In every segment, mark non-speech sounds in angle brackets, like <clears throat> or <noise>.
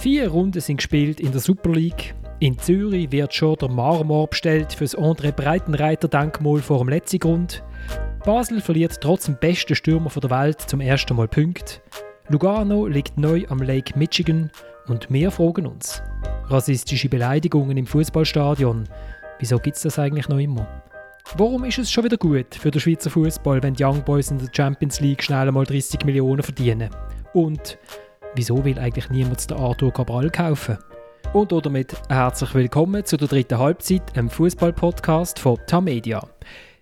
Vier Runden sind gespielt in der Super League. In Zürich wird schon der Marmor bestellt für das André Breitenreiter Denkmal vor dem Letzigrund. Basel verliert trotz dem besten Stürmer der Welt zum ersten Mal Punkte. Lugano liegt neu am Lake Michigan und wir fragen uns: Rassistische Beleidigungen im Fußballstadion. Wieso gibt es das eigentlich noch immer? Warum ist es schon wieder gut für den Schweizer Fußball, wenn die Young Boys in der Champions League schnell einmal 30 Millionen verdienen? Und wieso will eigentlich niemand den Arthur Cabral kaufen? Und damit herzlich willkommen zu der dritten Halbzeit, einem Fußball-Podcast von Tamedia.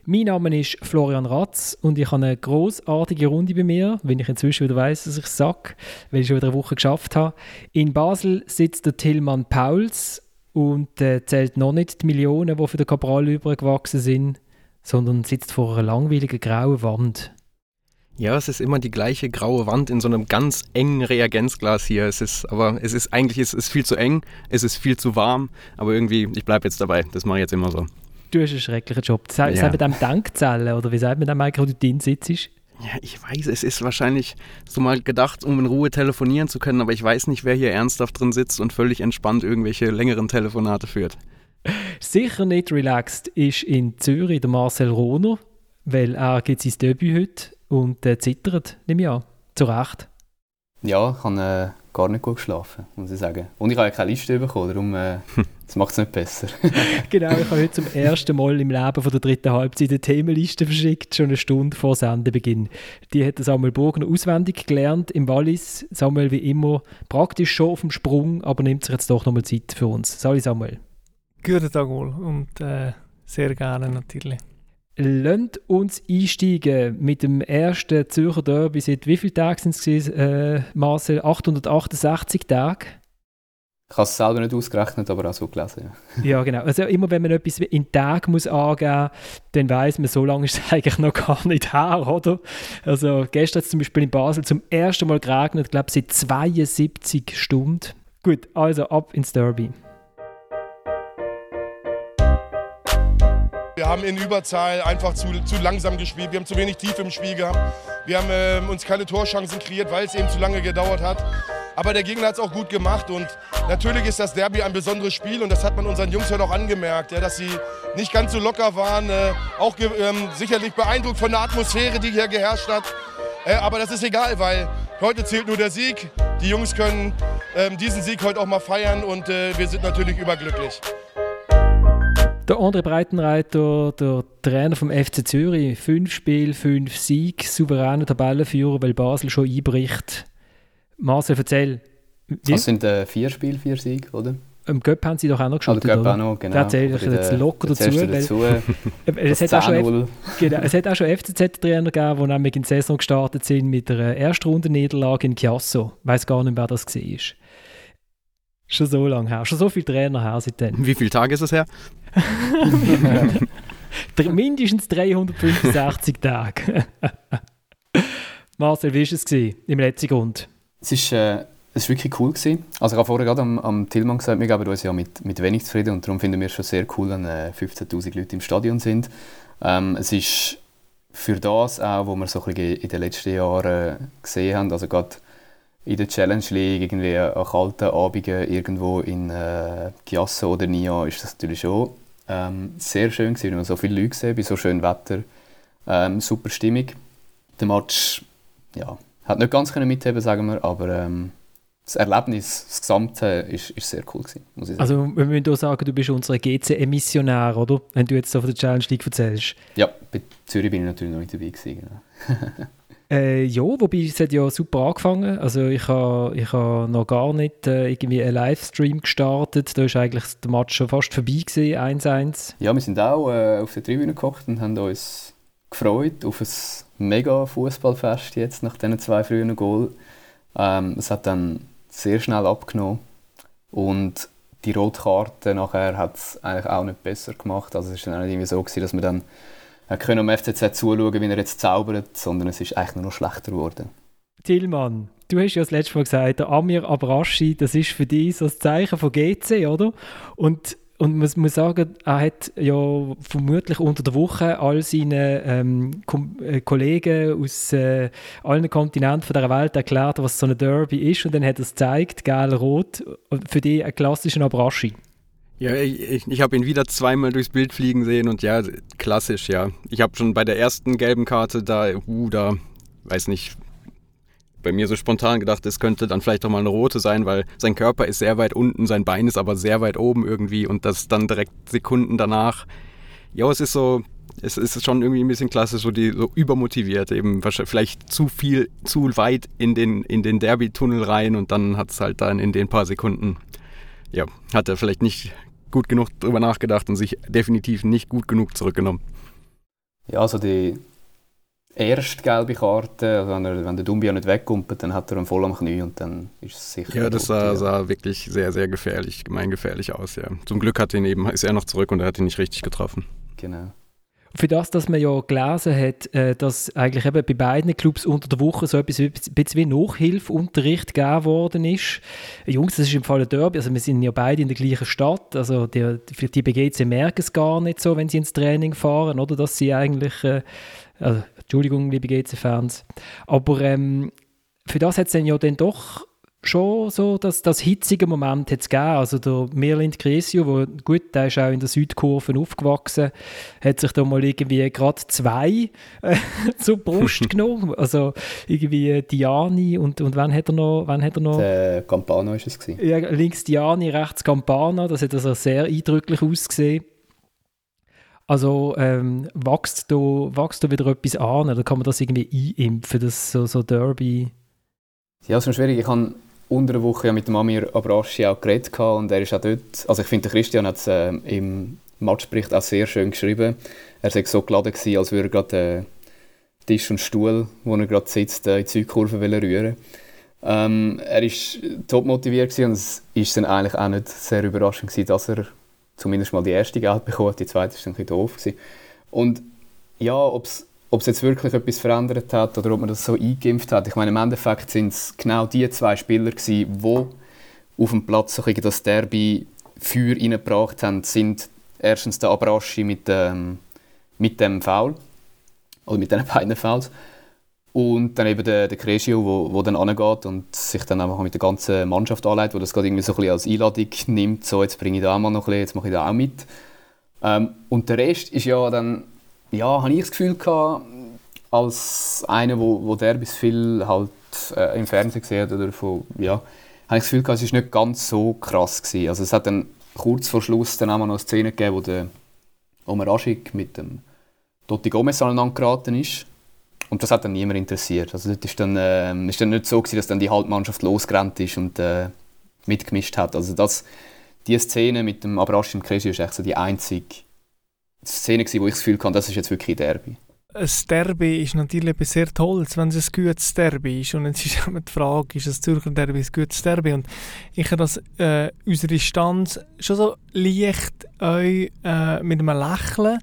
Mein Name ist Florian Ratz und ich habe eine großartige Runde bei mir, wenn ich inzwischen wieder weiß, dass ich es sage, weil ich schon wieder eine Woche geschafft habe. In Basel sitzt der Tillmann Pauls und äh, zählt noch nicht die Millionen, die für den Cabral übergewachsen sind, sondern sitzt vor einer langweiligen grauen Wand. Ja, es ist immer die gleiche graue Wand in so einem ganz engen Reagenzglas hier. Es ist, aber es ist eigentlich, es ist viel zu eng, es ist viel zu warm, aber irgendwie, ich bleibe jetzt dabei. Das mache ich jetzt immer so. Du hast einen schrecklichen Job. Sagt ja. man dem Dankzellen oder wie sagt man dem eigentlich, wo du drin sitzt? Ja, ich weiß, es ist wahrscheinlich so mal gedacht, um in Ruhe telefonieren zu können, aber ich weiß nicht, wer hier ernsthaft drin sitzt und völlig entspannt irgendwelche längeren Telefonate führt. Sicher nicht relaxed ist in Zürich der Marcel Rohner, weil er gibt sein Debüt heute und äh, zittert, nehme ich an. Zu Recht. Ja, ich habe äh, gar nicht gut geschlafen, muss ich sagen. Und ich habe ja keine Liste bekommen, darum äh, das macht es nicht besser. <laughs> <laughs> genau, ich habe heute zum ersten Mal im Leben von der dritten Halbzeit eine Themenliste verschickt, schon eine Stunde vor Sendebeginn. Die hat Samuel Burgner auswendig gelernt im Wallis. Samuel wie immer praktisch schon auf dem Sprung, aber nimmt sich jetzt doch nochmal Zeit für uns. Sali Samuel. Guten Tag wohl und äh, sehr gerne natürlich. Lasst uns einsteigen mit dem ersten Zürcher Derby. Seit wie vielen Tagen sind es, äh, Marcel? 868 Tage? Ich habe es selber nicht ausgerechnet, aber auch so gelesen. Ja. <laughs> ja, genau. Also immer wenn man etwas in Tagen muss angeben dann weiß man, so lange ist es <laughs> eigentlich noch gar nicht her, oder? Also gestern hat es zum Beispiel in Basel zum ersten Mal geregnet, ich glaube seit 72 Stunden. Gut, also ab ins Derby. Haben in Überzahl einfach zu, zu langsam gespielt. Wir haben zu wenig Tiefe im Spiel gehabt. Wir haben äh, uns keine Torchancen kreiert, weil es eben zu lange gedauert hat. Aber der Gegner hat es auch gut gemacht und natürlich ist das Derby ein besonderes Spiel und das hat man unseren Jungs heute auch angemerkt, ja, dass sie nicht ganz so locker waren. Äh, auch ähm, sicherlich beeindruckt von der Atmosphäre, die hier geherrscht hat. Äh, aber das ist egal, weil heute zählt nur der Sieg. Die Jungs können ähm, diesen Sieg heute auch mal feiern und äh, wir sind natürlich überglücklich. Der André Breitenreiter, der Trainer vom FC Zürich, fünf Spiele, fünf Sieg, souveräner Tabellenführer, weil Basel schon einbricht. Marcel, erzähl. Das sind äh, vier Spiele, vier Siege, oder? Im Göpp haben sie doch auch noch geschaut, oder? Göpp auch noch, genau. Da erzähle ich jetzt locker dazu. <laughs> es, hat auch schon genau, es hat auch schon FCZ-Trainer gegeben, die nämlich in die Saison gestartet sind mit einer Erstrundenniederlage in Chiasso. Ich weiss gar nicht, wer das war. Schon so lange her. Schon so viele Trainer her seitdem. Wie viele Tage ist es her? <laughs> Mindestens 365 Tage. <laughs> Marcel, wie war es im letzten Grund? Es äh, es wirklich cool. Gewesen. Also ich habe vorher gerade am, am Tillmann gesagt, wir geben uns ja mit, mit wenig zufrieden und darum finden wir es schon sehr cool, wenn äh, 15'000 Leute im Stadion sind. Ähm, es ist für das auch, was wir so ein in den letzten Jahren gesehen haben, also gerade in der Challenge League irgendwie an kalten Abenden irgendwo in äh, Giasso oder Nia ist das natürlich schon ähm, sehr schön gewesen, wenn man so viele Leute gesehen bei so schönem Wetter. Ähm, super Stimmung. Der Match ja, hat nicht ganz können mitheben, sagen wir, aber ähm, das Erlebnis, das Gesamte, ist, ist sehr cool gewesen, muss ich sagen. Also wir müssen auch sagen, du bist unser GC-Emissionär, oder? Wenn du jetzt so von der Challenge League erzählst. Ja, bei Zürich bin ich natürlich noch nicht dabei gewesen. Genau. <laughs> Äh, ja, wobei es hat ja super angefangen. Also ich habe ich ha noch gar nicht äh, irgendwie einen Livestream gestartet. Da ist eigentlich der Match schon fast vorbei gewesen, 1-1. Ja, wir sind auch äh, auf der Tribüne gekocht und haben uns gefreut auf ein mega Fußballfest jetzt nach diesen zwei frühen Goal. Ähm, es hat dann sehr schnell abgenommen und die rote Karte nachher hat es eigentlich auch nicht besser gemacht. Also es war dann auch nicht irgendwie so gewesen, dass wir dann können am FCZ zuschauen, wie er jetzt zaubert, sondern es ist eigentlich nur noch schlechter geworden. Tillmann, du hast ja das letzte Mal gesagt, der Amir Abraschi, das ist für dich so das Zeichen von GC, oder? Und und man muss sagen, er hat ja vermutlich unter der Woche all seinen ähm, äh, Kollegen aus äh, allen Kontinenten der Welt erklärt, was so ein Derby ist und dann hat er es gezeigt, gelb-rot, für die ein klassischer Abraschi. Ja, ich, ich, ich habe ihn wieder zweimal durchs Bild fliegen sehen und ja, klassisch, ja. Ich habe schon bei der ersten gelben Karte da, uh, da, weiß nicht, bei mir so spontan gedacht, es könnte dann vielleicht auch mal eine rote sein, weil sein Körper ist sehr weit unten, sein Bein ist aber sehr weit oben irgendwie und das dann direkt Sekunden danach. Ja, es ist so, es ist schon irgendwie ein bisschen klassisch, so die so übermotiviert, eben vielleicht zu viel, zu weit in den, in den Derby-Tunnel rein und dann hat es halt dann in den paar Sekunden, ja, hat er vielleicht nicht gut genug drüber nachgedacht und sich definitiv nicht gut genug zurückgenommen. Ja, also die erste gelbe Karte, also wenn, er, wenn der Dumbia nicht wegkommt, dann hat er einen voll am Knie und dann ist es sicher. Ja, das sah, sah, wirklich sehr, sehr gefährlich, gemeingefährlich aus, ja. Zum Glück hat ihn eben, ist er noch zurück und er hat ihn nicht richtig getroffen. Genau für das, dass man ja gelesen hat, äh, dass eigentlich eben bei beiden Clubs unter der Woche so etwas wie, wie Nachhilfeunterricht gegeben worden ist. Jungs, das ist im Fall ein Derby, also wir sind ja beide in der gleichen Stadt, also die, die BGC merken es gar nicht so, wenn sie ins Training fahren, oder, dass sie eigentlich, äh, also, Entschuldigung, liebe GC-Fans, aber ähm, für das hat es dann ja dann doch schon so das, das hitzige Moment hat gegeben. Also der Merlind Cresio, wo, gut, der ist auch in der Südkurve aufgewachsen, hat sich da mal irgendwie gerade zwei äh, <laughs> zur Brust <laughs> genommen. Also irgendwie Diani und, und wann hat er noch? Wann hat er noch? Der Campana ist es gewesen. Ja, links Diani, rechts Campana. Das hat also sehr eindrücklich ausgesehen. Also ähm, wächst, da, wächst da wieder etwas an oder kann man das irgendwie einimpfen, das so, so Derby? Ja, es ist schwierig. Ich habe unter der Woche ja mit dem Amir Abraschi auch geredet und er ist auch dort, also ich finde, Christian hat es äh, im Matchbericht auch sehr schön geschrieben. Er war so geladen, gewesen, als würde er gerade äh, Tisch und Stuhl, wo er gerade sitzt, äh, in die Südkurve rühren ähm, Er war top motiviert und es war dann eigentlich auch nicht sehr überraschend, gewesen, dass er zumindest mal die erste Geld bekommt. Die zweite war dann ein bisschen doof. Gewesen. Und ja, ob es ob es jetzt wirklich etwas verändert hat oder ob man das so eingeimpft hat. Ich meine, im Endeffekt sind es genau die zwei Spieler die auf dem Platz so das Derby für reingebracht haben, sind erstens der Abraschi mit, ähm, mit dem Foul, oder mit diesen beiden Fouls, und dann eben der, der Crescio, wo, wo dann angeht und sich dann einfach mit der ganzen Mannschaft anleitet, wo das gerade irgendwie so ein bisschen als Einladung nimmt, so jetzt bringe ich da auch mal noch ein bisschen, jetzt mache ich da auch mit. Ähm, und der Rest ist ja dann ja, habe ich das Gefühl gehabt, als einer, wo, wo der bis viel halt äh, im Fernsehen gesehen oder von, ja, habe ich das Gefühl gehabt, es war nicht ganz so krass gewesen. Also es hat dann kurz vor Schluss dann auch noch eine Szene gegeben, wo der Omar Aschik mit dem Totti Gomez aneinander geraten ist. Und das hat dann niemand interessiert. Also das ist dann, äh, ist dann nicht so gewesen, dass dann die Halbmannschaft losgerannt ist und äh, mitgemischt hat. Also das, die Szene mit dem Abrashim Kresi ist echt so die einzige Szene, gewesen, wo ich das Gefühl hatte, das ist jetzt wirklich ein Derby. Ein Derby ist natürlich sehr toll, wenn es ein gutes Derby ist. Und jetzt ist immer die Frage, ist das Zürcher Derby ein gutes Derby? Und ich habe das, äh, unsere Stanz schon so leicht euch äh, mit einem Lächeln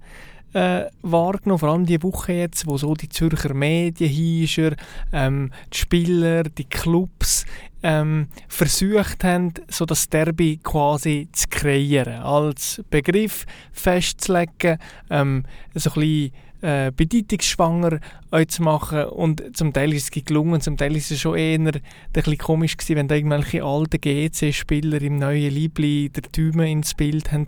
äh, wahrgenommen, vor allem die Woche jetzt, wo so die Zürcher Medien Hiescher, ähm, die Spieler, die Clubs ähm, versucht haben, so das Derby quasi zu kreieren, als Begriff festzulegen, ähm, so ein bisschen äh, bedeutungsschwanger zu machen und zum Teil ist es gelungen, zum Teil ist es schon eher ein bisschen komisch gewesen, wenn da irgendwelche alten GC-Spieler im neuen Liebli der Tüme ins Bild haben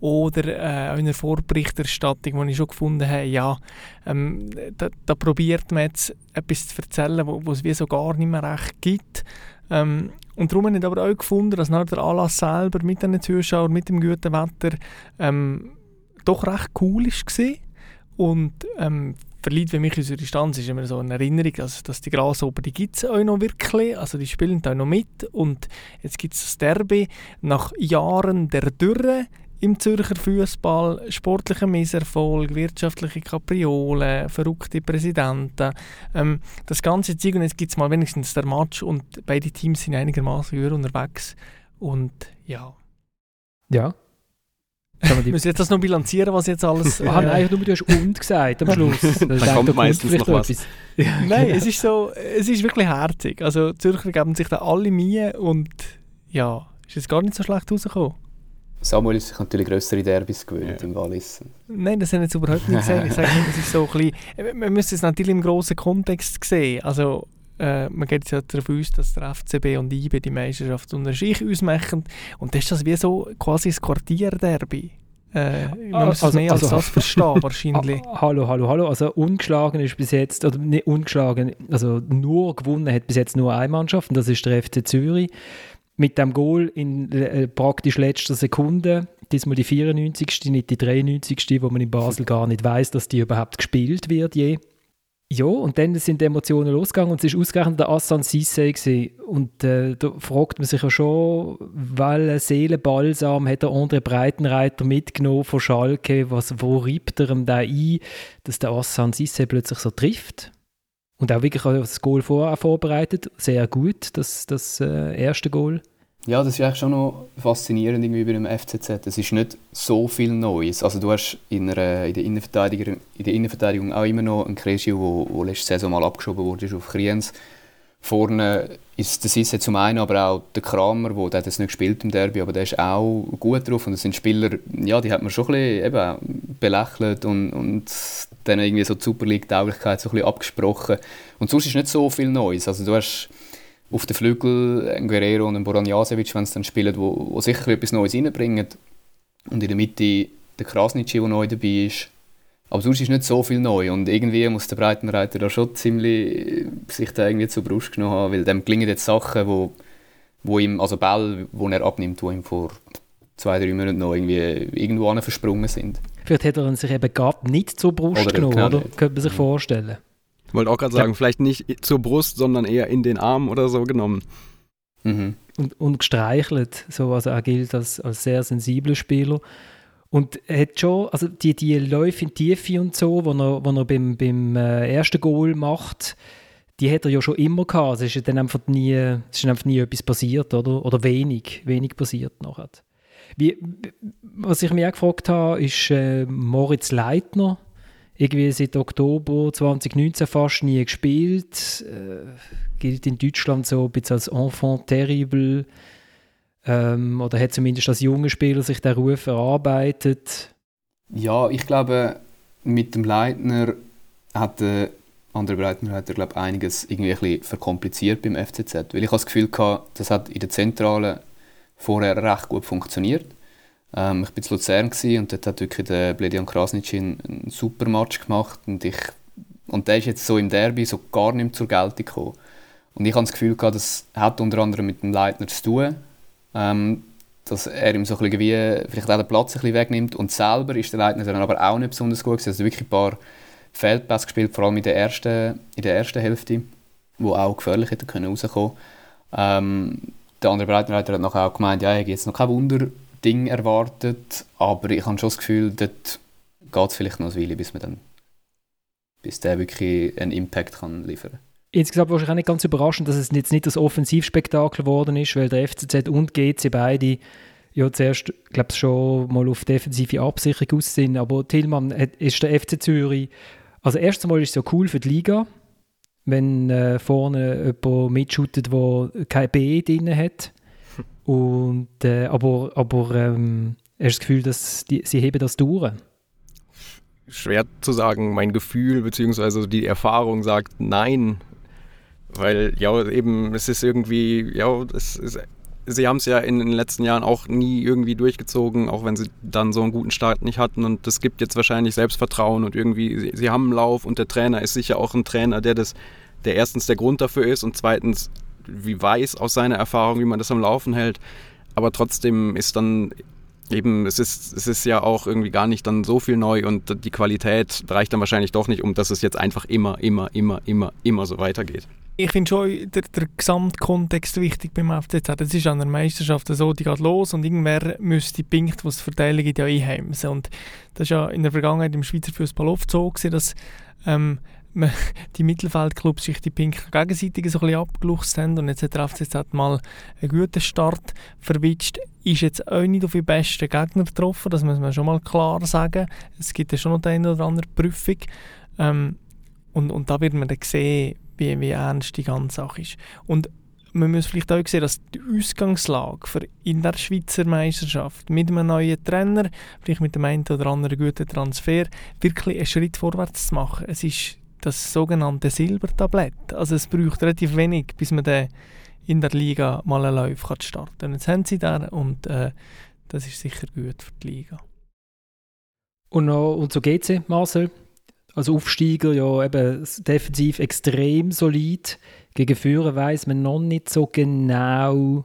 oder äh, in einer Vorberichterstattung, die ich schon gefunden habe, ja, ähm, da, da, probiert man jetzt etwas zu erzählen, wo, es wie so gar nicht mehr recht gibt. Ähm, und darum habe ich aber auch gefunden, dass nach der Anlass selber mit den Zuschauern, mit dem guten Wetter ähm, doch recht cool war. Und ähm, verliert für mich unsere Distanz ist immer so eine Erinnerung, also, dass die Grasshopper, die gibt es auch noch wirklich, also die spielen da noch mit. Und jetzt gibt es das Derby. Nach Jahren der Dürre im Zürcher Fußball, sportlicher Misserfolg, wirtschaftliche Kapriolen, verrückte Präsidenten, ähm, das ganze Zeug und jetzt gibt es mal wenigstens der Match und beide Teams sind einigermaßen unterwegs. Und ja. Ja, wir <laughs> müssen jetzt das noch bilanzieren, was jetzt alles... <laughs> ah, nein, nur du hast «und» gesagt am <laughs> Schluss. da kommt meistens noch was. nein, es ist so, es ist wirklich herzig. Also Zürcher geben sich da alle Mühe und ja, ist jetzt gar nicht so schlecht rausgekommen. Samuel ist sich natürlich größere Derbys gewöhnt Ja. im Wallis. Nein, das haben wir jetzt überhaupt nicht gesagt. Ich sage nur, das ist so ein bisschen, man müsste es natürlich im grossen Kontext sehen. Also, äh, man geht jetzt ja davon aus, dass der FCB und IB die Meisterschaft unter sich ausmachen. Und das ist das wie so quasi ein Quartierderby. Äh, man muss also- mehr als also- das verstehen, <laughs> wahrscheinlich. Ah, hallo, hallo, hallo. Also ungeschlagen ist bis jetzt, oder nicht ungeschlagen, also nur gewonnen hat bis jetzt nur eine Mannschaft und das ist der FC Zürich. Mit dem Goal in äh, praktisch letzter Sekunde, diesmal die 94. nicht die 93. wo man in Basel gar nicht weiß, dass die überhaupt gespielt wird je. Ja, und dann sind die Emotionen losgegangen und es ist ausgerechnet der Assan Sissé. Und äh, da fragt man sich ja schon, welchen Seelenbalsam hat der André Breitenreiter mitgenommen von Schalke, was, wo reibt er ihm da ein, dass der Assan Sissé plötzlich so trifft? Und auch wirklich das Goal vorher vorbereitet, sehr gut, das, das äh, erste Goal. Ja, das ist eigentlich schon noch faszinierend irgendwie bei dem FCZ. Es ist nicht so viel Neues. Also du hast in, einer, in, der, Innenverteidiger, in der Innenverteidigung auch immer noch einen Kresio, wo, wo letzte Saison mal abgeschoben wurde auf Kriens. Vorne ist der Sisse zum einen, aber auch der Kramer, wo, der hat jetzt nicht gespielt im Derby, aber der ist auch gut drauf. Und das sind Spieler, ja, die hat man schon ein bisschen eben belächelt und, und dann irgendwie so die Super League-Tauglichkeit so ein bisschen abgesprochen. Und sonst ist nicht so viel Neues. Also du hast auf den Flügel einen Guerrero und einen Boran Jasevic, wenn sie dann spielen, wo, wo sicher etwas Neues reinbringen. Und in der Mitte der Krasnitschi, der neu dabei ist. Aber sonst ist nicht so viel neu und irgendwie muss der Breitenreiter da schon ziemlich sich da irgendwie zur Brust genommen haben, weil dem gelingen jetzt Sachen, wo, wo ihm, also Bälle, wo er abnimmt, wo ihm vor zwei, drei Monaten noch irgendwie irgendwo versprungen sind. Vielleicht hat er sich eben gar nicht zur Brust Oder genommen, genau oder? nicht. Könnte man sich vorstellen. Ich wollte auch gerade sagen, vielleicht nicht zur Brust, sondern eher in den Arm oder so genommen. Mhm. und, und gestreichelt. So, also er gilt als, als sehr sensibler Spieler. Und er hat schon, also die, die Läufe in die Tiefe und so, wo er, wo er beim, beim äh, ersten Goal macht, die hat er ja schon immer gehabt. Es ist ja dann einfach nie, es ist einfach nie etwas passiert, oder? Oder wenig, wenig passiert nachher. Wie, was ich mich auch gefragt habe, ist äh, Moritz Leitner. Irgendwie seit Oktober 2019 fast nie gespielt. Äh, gilt in Deutschland so ein bisschen als Enfant terrible. Ähm, oder hat zumindest als junger Spieler sich der Ruf erarbeitet. Ja, ich glaube, mit dem Leitner hat der andere Breitner hat er, glaube einiges irgendwie ein verkompliziert beim FCZ. Weil ich das Gefühl hatte, das hat in der Zentrale vorher recht gut funktioniert. Ähm, ich war in Luzern und dort hat wirklich der Bledian Krasnitschi einen, super Match gemacht und ich und der ist jetzt so im Derby so gar nicht mehr zur Geltung gekommen. Und ich habe das Gefühl gehabt, das hat unter anderem mit dem Leitner zu tun, ähm, dass er ihm so ein bisschen wie, vielleicht auch den Platz ein wegnimmt und selber ist der Leitner dann aber auch nicht besonders gut gewesen. Also wirklich ein paar Feldpässe gespielt, vor allem in der ersten, in der ersten Hälfte, wo auch gefährlich hätte können rauskommen. Ähm, der andere Breitenreiter hat nachher auch gemeint, ja, ich hätte jetzt noch kein Wunderding erwartet, aber ich habe schon das Gefühl, dort geht es vielleicht noch eine Weile, bis man dann bis der wirklich einen Impact kann liefern Insgesamt wahrscheinlich auch nicht ganz überraschend, dass es jetzt nicht das Offensivspektakel geworden ist, weil der FCZ und GC beide ja zuerst, glaube ich, schon mal auf defensive Absicherung aus sind. Aber Tillmann ist der FC Zürich, also erstens mal ist es ja cool für die Liga, wenn äh, vorne jemand mitschootet, der kein B drin hat. Und, äh, aber aber ähm, hast du das Gefühl, dass die, sie heben das durch? Schwer zu sagen, mein Gefühl bzw. die Erfahrung sagt nein. Weil, ja, eben, es ist irgendwie, ja, es ist, sie haben es ja in den letzten Jahren auch nie irgendwie durchgezogen, auch wenn sie dann so einen guten Start nicht hatten. Und das gibt jetzt wahrscheinlich Selbstvertrauen und irgendwie, sie, sie haben einen Lauf und der Trainer ist sicher auch ein Trainer, der das, der erstens der Grund dafür ist und zweitens, wie weiß aus seiner Erfahrung, wie man das am Laufen hält. Aber trotzdem ist dann eben, es ist, es ist ja auch irgendwie gar nicht dann so viel neu und die Qualität reicht dann wahrscheinlich doch nicht, um dass es jetzt einfach immer, immer, immer, immer, immer so weitergeht. Ich finde schon der, der Gesamtkontext wichtig beim FCZ. Es ist an der Meisterschaft so, die geht los und irgendwer müsste die Punkte, die es verteilen ja einheimsen. Und das ist ja in der Vergangenheit im Schweizer Fußball oft so gewesen, dass ähm, <laughs> die Mittelfeldclubs sich die Punkte gegenseitig so ein bisschen abgeluchst haben und jetzt hat der FCZ mal einen guten Start verwitscht. Ist jetzt auch nicht auf die besten Gegner getroffen, das muss man schon mal klar sagen. Es gibt ja schon noch die eine oder andere Prüfung. Ähm, und, und da wird man dann sehen, wie, wie ernst die ganze Sache ist. Und man muss vielleicht auch sehen, dass die Ausgangslage für in der Schweizer Meisterschaft mit einem neuen Trainer, vielleicht mit dem einen oder anderen guten Transfer, wirklich einen Schritt vorwärts zu machen. Es ist das sogenannte Silbertablett. Also es braucht relativ wenig, bis man den in der Liga mal einen Lauf kann starten kann. Jetzt haben sie da und äh, das ist sicher gut für die Liga. Und, noch, und so geht es, Marcel. Als Aufsteiger ja eben defensiv extrem solid. Gegen Führer weiß man noch nicht so genau,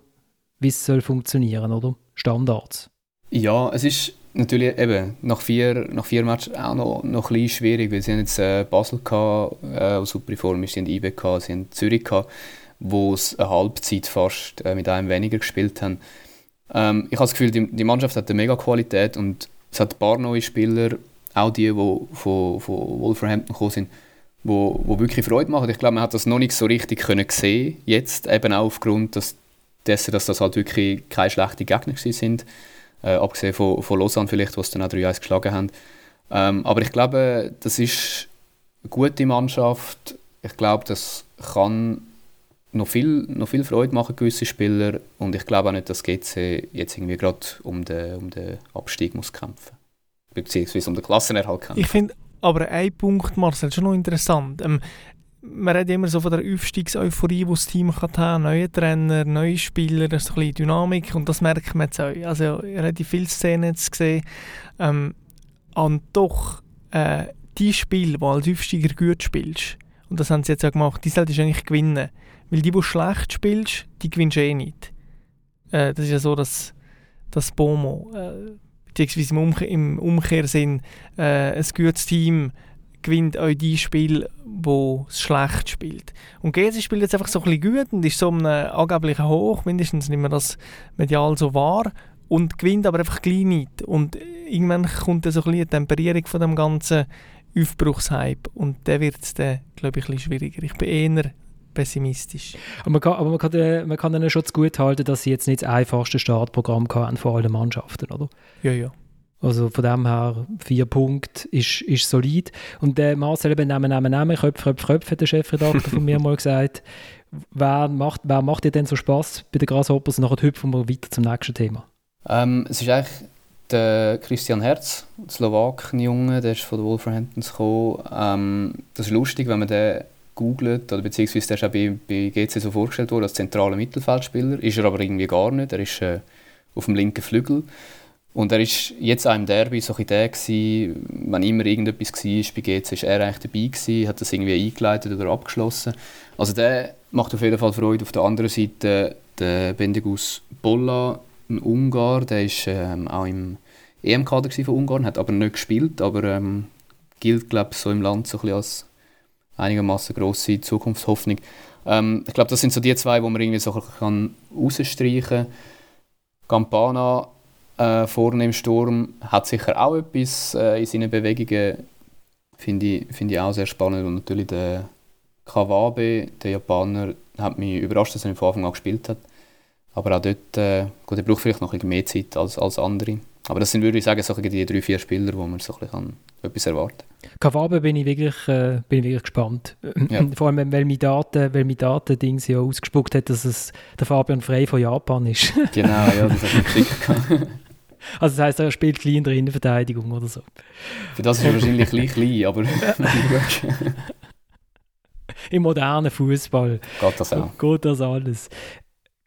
wie es soll funktionieren, oder? Standards. Ja, es ist natürlich eben nach vier, nach vier Matches auch noch, noch ein bisschen schwierig, weil sie haben jetzt äh, Basel gehabt, äh, super Form ist, sie haben IB sie haben Zürich gehabt, wo es eine Halbzeit fast äh, mit einem weniger gespielt haben. Ähm, ich habe das Gefühl, die, die Mannschaft hat eine mega Qualität und es hat ein paar neue Spieler, auch die, die von, von Wolverhampton gekommen sind, wo, wo wirklich Freude machen. Ich glaube, man hat das noch nicht so richtig können sehen jetzt eben auch aufgrund dessen, dass das halt wirklich keine schlechten Gegner sind, äh, abgesehen von, von Lausanne vielleicht, was dann auch 3-1 geschlagen haben. Ähm, aber ich glaube, das ist eine gute Mannschaft. Ich glaube, das kann noch viel, noch viel Freude machen, gewisse Spieler. Und ich glaube auch nicht, dass GC jetzt irgendwie gerade um den, um den Abstieg muss kämpfen beziehungsweise um den Klassenerhalt kämpfen. Ich finde aber ein Punkt, Marcel, schon noch interessant. Ähm, man redet immer so von der Aufstiegseuphorie, die das Team kann haben neue Trainer, neue Spieler, ist ein bisschen Dynamik und das merkt man jetzt auch. Also relativ viele Szenen jetzt gesehen. Ähm, und doch, äh, die Spiele, die als Aufsteiger gut spielst, und das haben sie jetzt auch gemacht, die solltest du eigentlich gewinnen. Weil die, die schlecht spielst, die gewinnst du eh nicht. Äh, das ist ja so, dass das Bomo, äh, beziehungsweise im, Umke im Umkehrsinn, äh, ein gutes Team gewinnt auch die Spiel, wo es schlecht spielt. Und GC spielt jetzt einfach so ein bisschen gut und ist so einem angeblichen Hoch, mindestens nicht mehr das medial so wahr, und gewinnt aber einfach gleich nicht. Und irgendwann kommt dann so ein bisschen eine Temperierung von dem ganzen Aufbruchshype und der wird es dann, glaube ich, ein bisschen schwieriger. Ich bin eher pessimistisch. Aber man kann, aber man kann, äh, man kann ihnen schon zu gut halten, dass sie jetzt nicht das einfachste Startprogramm haben von allen Mannschaften, oder? Ja, ja. Also von dem her, vier Punkte ist, ist solid. Und der Marcel eben nehmen, nehmen, nehmen, Köpfe, Köpfe, Köpfe, hat der Chefredakteur von mir mal gesagt. Wer macht, wer macht dir denn so Spaß bei den Grasshoppers? Und nachher hüpfen wir weiter zum nächsten Thema. Ähm, es ist eigentlich der Christian Herz, der Slowaken-Junge, der ist von den Wolverhamptons gekommen. Ähm, das ist lustig, wenn man den googelt, oder beziehungsweise der ist auch bei, bei GC so vorgestellt worden als zentraler Mittelfeldspieler. Ist er aber irgendwie gar nicht. Er ist äh, auf dem linken Flügel. Und er ist jetzt auch im Derby so ein der gewesen, wenn immer irgendetwas war bei GC, ist er eigentlich dabei gewesen, hat das irgendwie eingeleitet oder abgeschlossen. Also der macht auf jeden Fall Freude. Auf der anderen Seite der Bendegus Bolla, ein Ungar, der ist ähm, auch im EM-Kader von Ungarn, hat aber nicht gespielt, aber ähm, gilt glaube so im Land so ein als einigermaßen grosse Zukunftshoffnung. Ähm, ich glaube, das sind so die zwei, wo man irgendwie so kann rausstreichen kann. Campana äh, vorne im Sturm hat sicher auch etwas äh, in seinen Bewegungen, finde ich, find ich auch sehr spannend. Und natürlich der Kawabe, der Japaner, hat mich überrascht, dass er von Anfang an gespielt hat. Aber auch dort, äh, gut, er braucht vielleicht noch ein bisschen mehr Zeit als, als andere. Aber das sind, würde ich sagen, so die drei, vier Spieler, wo man so ein bisschen etwas erwarten kann. Kawabe bin ich wirklich, äh, bin ich wirklich gespannt. <clears throat> Ja. Vor allem, weil mein Daten, weil mein Daten-Dings ja ausgespuckt hat, dass es der Fabian Frey von Japan ist. genau, ja, das habe ich geschickt. Also das heisst, er spielt klein in der Innenverteidigung oder so. Für das ist er wahrscheinlich klein, klein aber <laughs> Im modernen Fußball geht das auch. Geht das alles.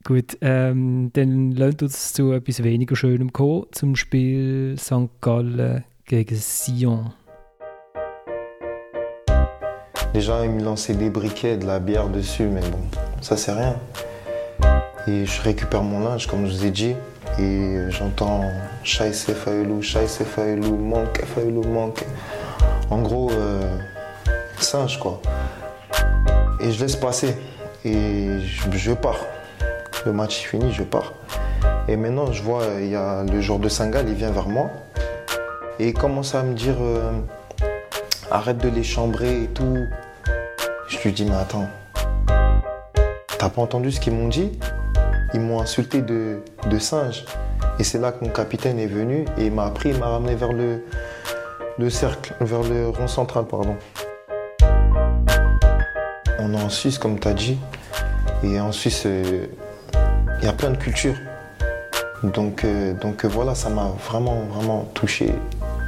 Gut, ähm, dann lernt uns zu etwas weniger Schönem kommen, zum Spiel St. Gallen gegen Sion. Les gens ils me lançaient des briquets, de la bière dessus, mais bon, ça c'est rien. Et je récupère mon linge, comme je vous ai dit, et j'entends Chaise Faelou, Chaise Faelou, manque, Faelou, manque. En gros, euh, singe quoi. Et je laisse passer, et je, pars. Le match est fini, je pars. Et maintenant, je vois, il y a le joueur de Saint-Gall, il vient vers moi. Et il commence à me dire euh, arrête de les chambrer et tout. Je lui dis mais attends, t'as pas entendu ce qu'ils m'ont dit? Ils m'ont insulté de, de singe. Et c'est là que mon capitaine est venu et m'a appris, il m'a ramené vers le, le cercle, vers le rond central, pardon. On est en Suisse, comme tu as dit. Et en Suisse, euh, il y a plein de cultures. Donc, euh, donc euh, voilà, ça m'a vraiment, vraiment touché.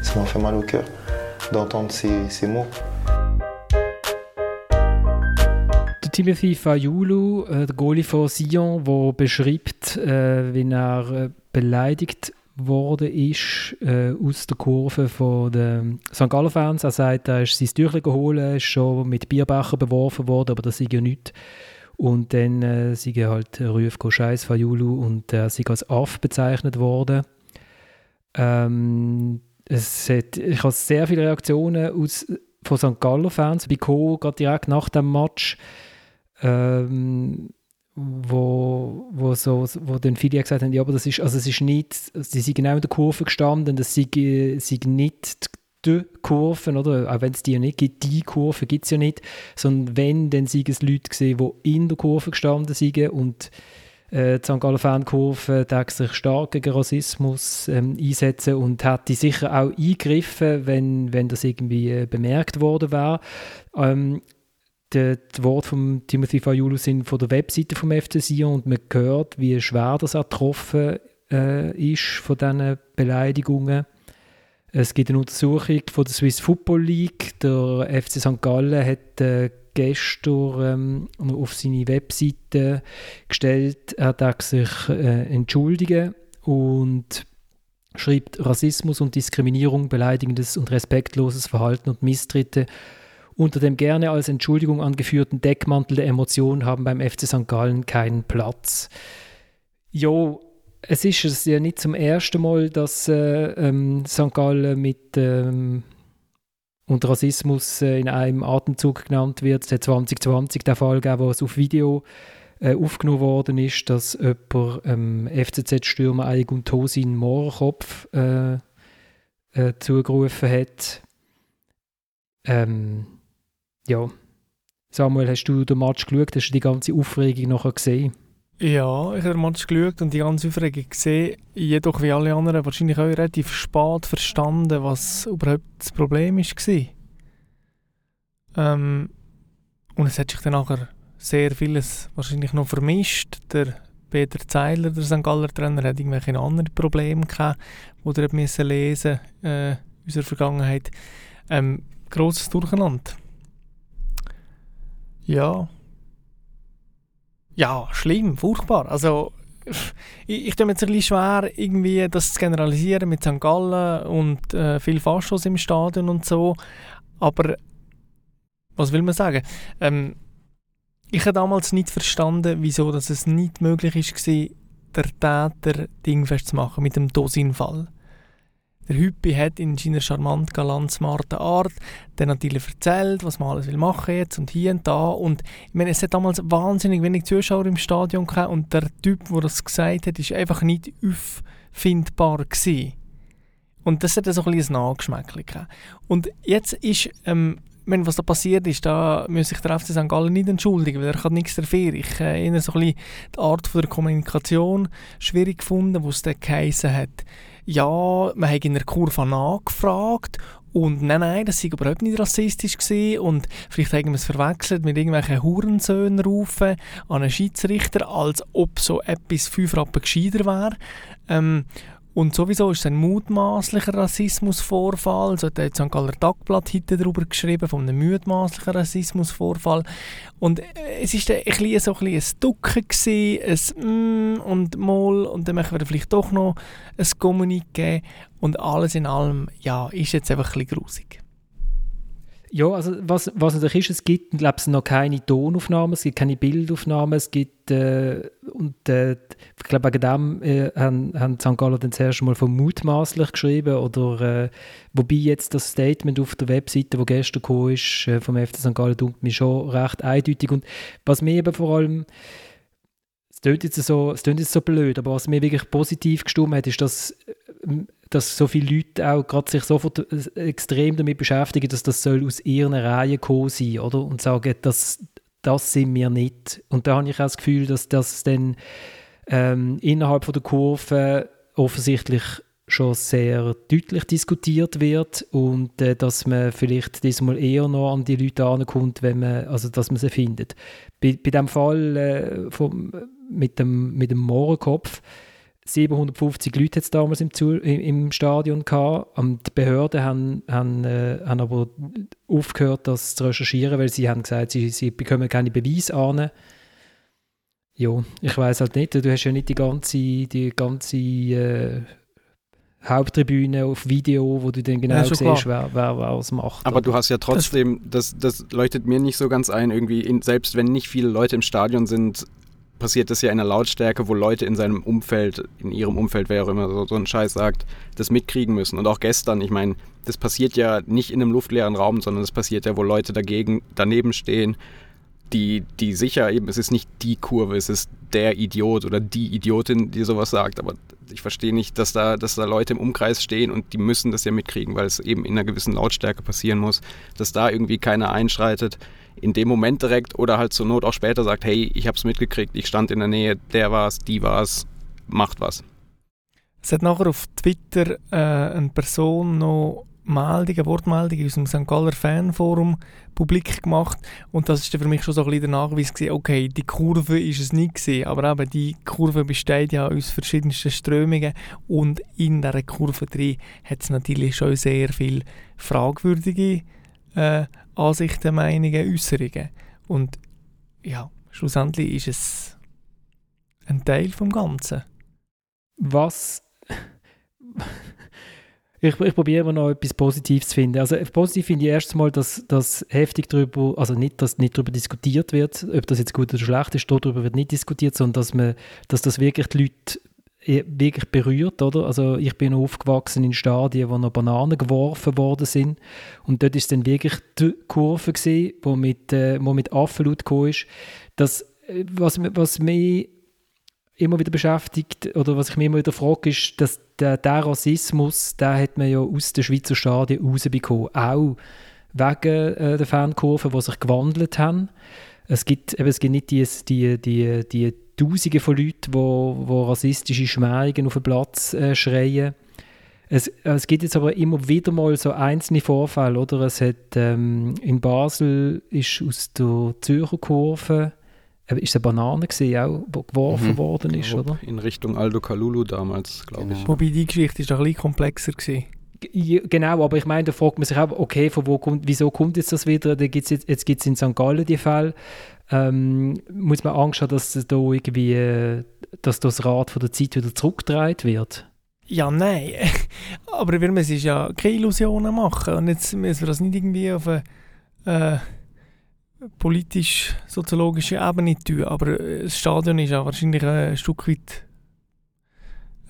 Ça m'a fait mal au cœur d'entendre ces mots. Timothy Fayulu, äh, der Goalie von Sion, der beschreibt, äh, wie er äh, beleidigt worden ist äh, aus der Kurve von den St. Gallen Fans. Er sagt, er ist sein Tüchlein geholt, ist schon mit Bierbecher beworfen worden, aber das sei ja nichts. Und dann äh, sind halt Rufe Scheiß Fayulu und er äh, sei als Aff bezeichnet worden. Ähm, es hat, ich habe sehr viele Reaktionen aus, von St. Gallen Fans bekommen, gerade direkt nach dem Match ähm, wo, wo, so, wo dann viele gesagt haben, ja, aber das ist, also es ist nicht, sie sind genau in der Kurve gestanden, das sind, nicht die Kurven, oder? Auch wenn es die ja nicht gibt, die Kurve gibt es ja nicht, sondern wenn, dann sind es Leute gesehen, die in der Kurve gestanden sind und äh, die St. Gallen Fankurve sich stark gegen Rassismus ähm, einsetzen und hätte sicher auch eingegriffen, wenn, wenn das irgendwie äh, bemerkt worden wäre. Ähm, die, die Worte von Timothy Fayulu sind von der Webseite vom FC Sion und man hört, wie schwer das auch getroffen äh, ist von diesen Beleidigungen. Es gibt eine Untersuchung von der Swiss Football League. Der FC St. Gallen hat äh, gestern ähm, auf seine Webseite gestellt, er darf sich äh, entschuldigen und schreibt Rassismus und Diskriminierung, beleidigendes und respektloses Verhalten und Misstritte unter dem gerne als Entschuldigung angeführten Deckmantel der Emotion haben beim FC St. Gallen keinen Platz. Jo, es ist es ja nicht zum ersten Mal, dass äh, ähm, St. Gallen mit ähm, und Rassismus äh, in einem Atemzug genannt wird. Es hat 2020 der Fall gegeben, wo es auf Video äh, aufgenommen worden ist, dass jemand ähm, FCZ-Stürmer Aigun Tosin Mohrenkopf äh, äh, zugerufen hat. Ähm, ja. Samuel, hast du den Match geschaut? Hast du die ganze Aufregung nachher gesehen? Ja, ich habe den Match geschaut und die ganze Aufregung gesehen. Jedoch wie alle anderen wahrscheinlich auch relativ spät verstanden, was überhaupt das Problem war. Ähm, und es hat sich dann nachher sehr vieles wahrscheinlich noch vermischt. Der Peter Zeiler, der St. Galler Trainer, hat irgendwelche anderen Probleme gehabt, die er lesen äh, in unserer Vergangenheit. Ähm, grosses Durcheinander. Ja. Ja, schlimm, furchtbar. Also, ich, ich tue mir jetzt ein bisschen schwer, irgendwie das zu generalisieren mit St. Gallen und äh, viel Faschos im Stadion und so. Aber was will man sagen? Ähm, ich habe damals nicht verstanden, wieso dass es nicht möglich war, der Täter dingfest zu machen mit dem Dosinfall. Der Hüppi hat in seiner charmant, galant, smarten Art dann natürlich erzählt, was man alles will machen jetzt und hier und da. Und ich meine, es hat damals wahnsinnig wenig Zuschauer im Stadion gehabt und der Typ, der das gesagt hat, ist einfach nicht auffindbar gewesen. Und das hat so ein bisschen ein Nachgeschmäckchen. Und jetzt ist, ähm, meine, was da passiert ist, da muss sich der FC St. Gallen nicht entschuldigen, weil er hat nichts dafür. Ich habe äh, so ein bisschen die Art von der Kommunikation schwierig gefunden, wo es dann geheissen hat, ja, man hat in der Kurve nachgefragt und nein, nein, das war überhaupt nicht rassistisch gewesen und vielleicht haben wir es verwechselt mit irgendwelchen Hurensöhnen rufen an einen Schiedsrichter, als ob so etwas fünf Rappen gescheiter wäre. Ähm, und sowieso ist es ein mutmaßlicher Rassismusvorfall. So hat der St. Galler Tagblatt heute darüber geschrieben, von einem mutmaßlichen Rassismusvorfall. Und äh, es war ein bisschen, ein, ein Ducken, ein mm und Moll und dann machen wir vielleicht doch noch ein Kommuniqué. Und alles in allem, ja, ist jetzt einfach ein bisschen grusig. Ja, also was, was natürlich ist, es gibt glaube ich, noch keine Tonaufnahmen, es gibt keine Bildaufnahmen, es gibt, äh, und äh, ich glaube, wegen dem äh, haben, haben St. Gallen dann zuerst mal von mutmaßlich geschrieben, oder äh, wobei jetzt das Statement auf der Webseite, wo gestern gekommen ist, äh, vom FC St. Gallen, dunkelt mich schon recht eindeutig. Und was mir eben vor allem es klingt jetzt so, es klingt jetzt so blöd, aber was mir wirklich positiv gestimmt hat, ist, dass äh, dass so viele Leute auch gerade sich sofort äh, extrem damit beschäftigen, dass das soll aus ihren Reihen kommen sein, oder? Und sagen, das, das sind wir nicht. Und da habe ich auch das Gefühl, dass das dann ähm, innerhalb von der Kurve offensichtlich schon sehr deutlich diskutiert wird und äh, dass man vielleicht diesmal eher noch an die Leute ankommt, wenn man, also dass man sie findet. Bei, bei dem Fall äh, vom, mit dem, mit dem Mohrenkopf, 750 Leute es damals im, im, Stadion gehabt. Und die Behörden haben, haben, äh, haben aber aufgehört, das zu recherchieren, weil sie haben gesagt, sie, sie bekommen keine Beweise an. Ja, ich weiß halt nicht. Du hast ja nicht die ganze, die ganze äh, Haupttribüne auf Video, wo du dann genau ja, siehst, wer, wer, wer was macht. Aber oder? du hast ja trotzdem, das, das leuchtet mir nicht so ganz ein, irgendwie, in, selbst wenn nicht viele Leute im Stadion sind, passiert das ja in einer Lautstärke, wo Leute in seinem Umfeld, in ihrem Umfeld, wer auch immer so, so einen Scheiß sagt, das mitkriegen müssen. Und auch gestern, ich meine, das passiert ja nicht in einem luftleeren Raum, sondern das passiert ja, wo Leute dagegen, daneben stehen, die, die sicher eben, es ist nicht die Kurve, es ist der Idiot oder die Idiotin, die sowas sagt, aber ich verstehe nicht, dass da, dass da Leute im Umkreis stehen und die müssen das ja mitkriegen, weil es eben in einer gewissen Lautstärke passieren muss, dass da irgendwie keiner einschreitet in dem Moment direkt oder halt zur Not auch später sagt, hey, ich habe es mitgekriegt, ich stand in der Nähe, der war es, die war es, macht was. Es hat nachher auf Twitter äh, eine Person noch Meldungen, Wortmeldungen aus dem St. Galler Fanforum publik gemacht und das ist für mich schon so ein bisschen der Nachweis gewesen, okay, die Kurve ist es nicht gewesen, aber eben die Kurve besteht ja aus verschiedensten Strömungen und in dieser Kurve drin hat es natürlich schon sehr viel fragwürdige äh, Ansichten, Meinungen, Äußerungen und ja, schlussendlich ist es ein Teil vom Ganzen. Was <laughs> ich, ich probiere immer noch etwas Positives zu finden. Also positiv finde ich erstens mal, dass, dass heftig darüber, also nicht, dass nicht darüber diskutiert wird, ob das jetzt gut oder schlecht ist, darüber wird nicht diskutiert, sondern dass, man, dass das wirklich die Leute wirklich berührt, oder? Also ich bin aufgewachsen in Stadien, wo noch Bananen geworfen worden sind und dort ist dann wirklich die Kurve gesehen, wo mit, äh, wo mit Affenlaut ist. Das, äh, was, was mich immer wieder beschäftigt oder was ich mir immer wieder frage, ist, dass der, der Rassismus, den hat man ja aus den Schweizer Stadien rausbekommen. Auch wegen äh, der Fankurven, die sich gewandelt haben. Es gibt, eben, es gibt nicht die, die, die, die Tausende von Leuten, die wo, wo rassistische Schmähungen auf den Platz äh, schreien. Es, es gibt jetzt aber immer wieder mal so einzelne Vorfälle, oder? Es hat ähm, in Basel ist aus der Zürcher Kurve ist eine Banane gewesen, auch, die geworfen mhm. worden ist, oder? In Richtung Aldo Kalulu damals, glaube genau. ich. Wobei die Geschichte ist ein bisschen komplexer gewesen. Genau, aber ich meine, da fragt man sich auch, okay, von wo kommt, wieso kommt jetzt das wieder? Da gibt's jetzt jetzt gibt es in St. Gallen die Fälle. Ähm, muss man Angst haben, dass da irgendwie, dass das Rad von der Zeit wieder zurückgedreht wird? Ja, nein. <laughs> aber wir müssen ja keine Illusionen machen. Und jetzt müssen wir das nicht irgendwie auf eine äh, politisch-soziologische Ebene tun, aber äh, das Stadion ist ja wahrscheinlich ein Stück weit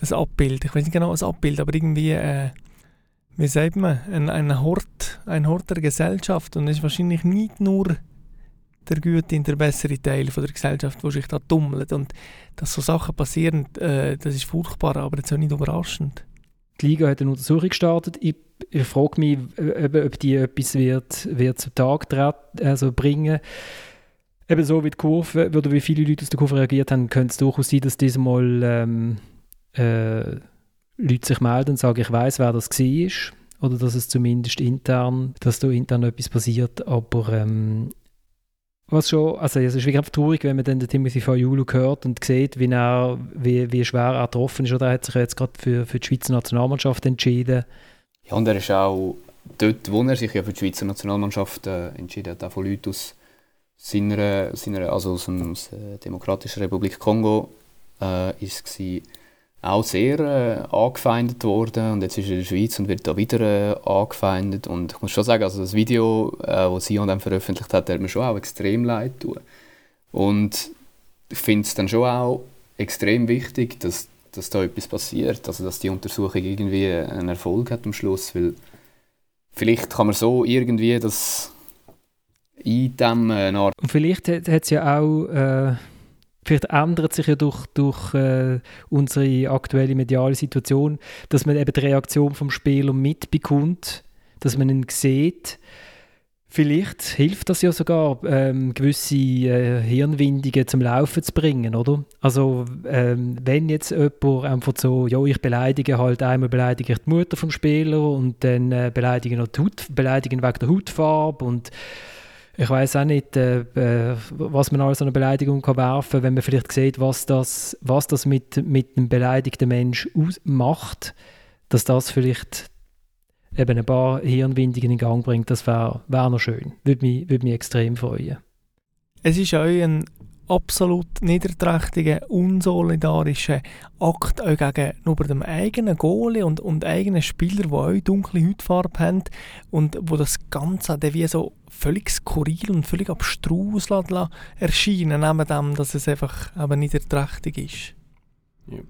ein Abbild. Ich weiß nicht genau ein Abbild, aber irgendwie, äh, wie sagt man, ein, ein, Hort, ein Hort der Gesellschaft und es ist wahrscheinlich nicht nur der gute und der bessere Teil von der Gesellschaft, der sich da tummelt und dass so Sachen passieren, äh, das ist furchtbar, aber jetzt auch nicht überraschend. Die Liga hat eine Untersuchung gestartet. Ich, ich frage mich, ob die etwas wird, wird zum Tag also bringen Eben so wie die Kurve, oder wie viele Leute aus der Kurve reagiert haben, könnte es durchaus sein, dass diesmal ähm, äh, Leute sich melden und sagen, ich weiß, wer das war. Oder dass es zumindest intern, dass da intern etwas passiert. Aber ähm, was schon, also es ist wirklich traurig, wenn man dann den Timothy Fayulu hört und sieht, wie, er, wie, wie schwer er getroffen ist. Oder er hat sich jetzt gerade für, für die Schweizer Nationalmannschaft entschieden. Ja, und er ist auch dort, wo er sich ja für die Schweizer Nationalmannschaft äh, entschieden hat, auch von Leuten aus seiner, seiner also aus, dem, aus der Demokratischen Republik Kongo, äh, ist es auch sehr äh, angefeindet worden und jetzt ist er in der Schweiz und wird da wieder äh, angefeindet und ich muss schon sagen, also das Video, äh, das Sion dann veröffentlicht hat, hat mir schon auch extrem leid tun. Und ich finde es dann schon auch extrem wichtig, dass, dass da etwas passiert, also dass die Untersuchung irgendwie einen Erfolg hat am Schluss, weil vielleicht kann man so irgendwie das eindämmen. Und vielleicht hat es ja auch äh vielleicht ändert sich ja durch, durch äh, unsere aktuelle mediale Situation, dass man eben die Reaktion vom Spieler mitbekommt, dass man ihn sieht. Vielleicht hilft das ja sogar, ähm, gewisse äh, Hirnwindungen zum Laufen zu bringen, oder? Also, ähm, wenn jetzt jemand einfach so, ja, ich beleidige halt, einmal beleidige ich die Mutter vom Spieler und dann äh, beleidige noch die Haut, beleidigen wegen der Hautfarbe und ich weiß auch nicht, äh, äh, was man alles an eine Beleidigung kann werfen wenn man vielleicht sieht, was das, was das mit, mit einem beleidigten Mensch macht, dass das vielleicht eben ein paar Hirnwindungen in Gang bringt, das wäre wär noch schön. Würde mich, würde mich extrem freuen. Es ist auch ein absolut niederträchtiger, unsolidarischer Akt auch gegenüber dem eigenen Goalie und, und eigenen Spieler, die auch dunkle Hautfarbe haben und wo das Ganze wie so völlig skurril und völlig abstrus erscheinen, neben dem, dass es einfach aber niederträchtig ist.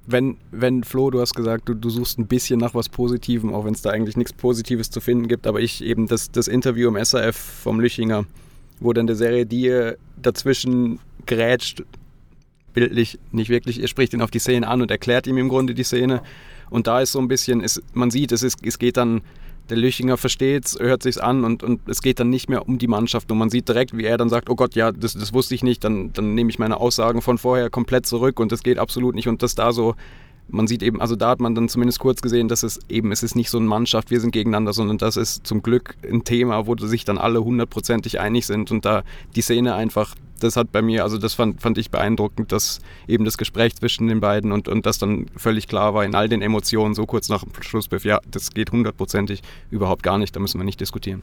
Wenn, wenn Flo, du hast gesagt, du, du suchst ein bisschen nach was Positivem, auch wenn es da eigentlich nichts Positives zu finden gibt, aber ich eben das, das Interview im SAF vom Lüchinger, wo dann der Serie dir dazwischen grätscht, bildlich nicht wirklich, er spricht ihn auf die Szene an und erklärt ihm im Grunde die Szene. Und da ist so ein bisschen, es, man sieht, es, ist, es geht dann der Lüchinger versteht es, hört sich an und, und es geht dann nicht mehr um die Mannschaft. Und man sieht direkt, wie er dann sagt, oh Gott, ja, das, das wusste ich nicht, dann, dann nehme ich meine Aussagen von vorher komplett zurück und das geht absolut nicht. Und das da so, man sieht eben, also da hat man dann zumindest kurz gesehen, dass es eben, es ist nicht so eine Mannschaft, wir sind gegeneinander, sondern das ist zum Glück ein Thema, wo sich dann alle hundertprozentig einig sind und da die Szene einfach das hat bei mir, also das fand, fand ich beeindruckend, dass eben das Gespräch zwischen den beiden und, und das dann völlig klar war in all den Emotionen, so kurz nach dem Schlusspfiff, ja, das geht hundertprozentig überhaupt gar nicht, da müssen wir nicht diskutieren.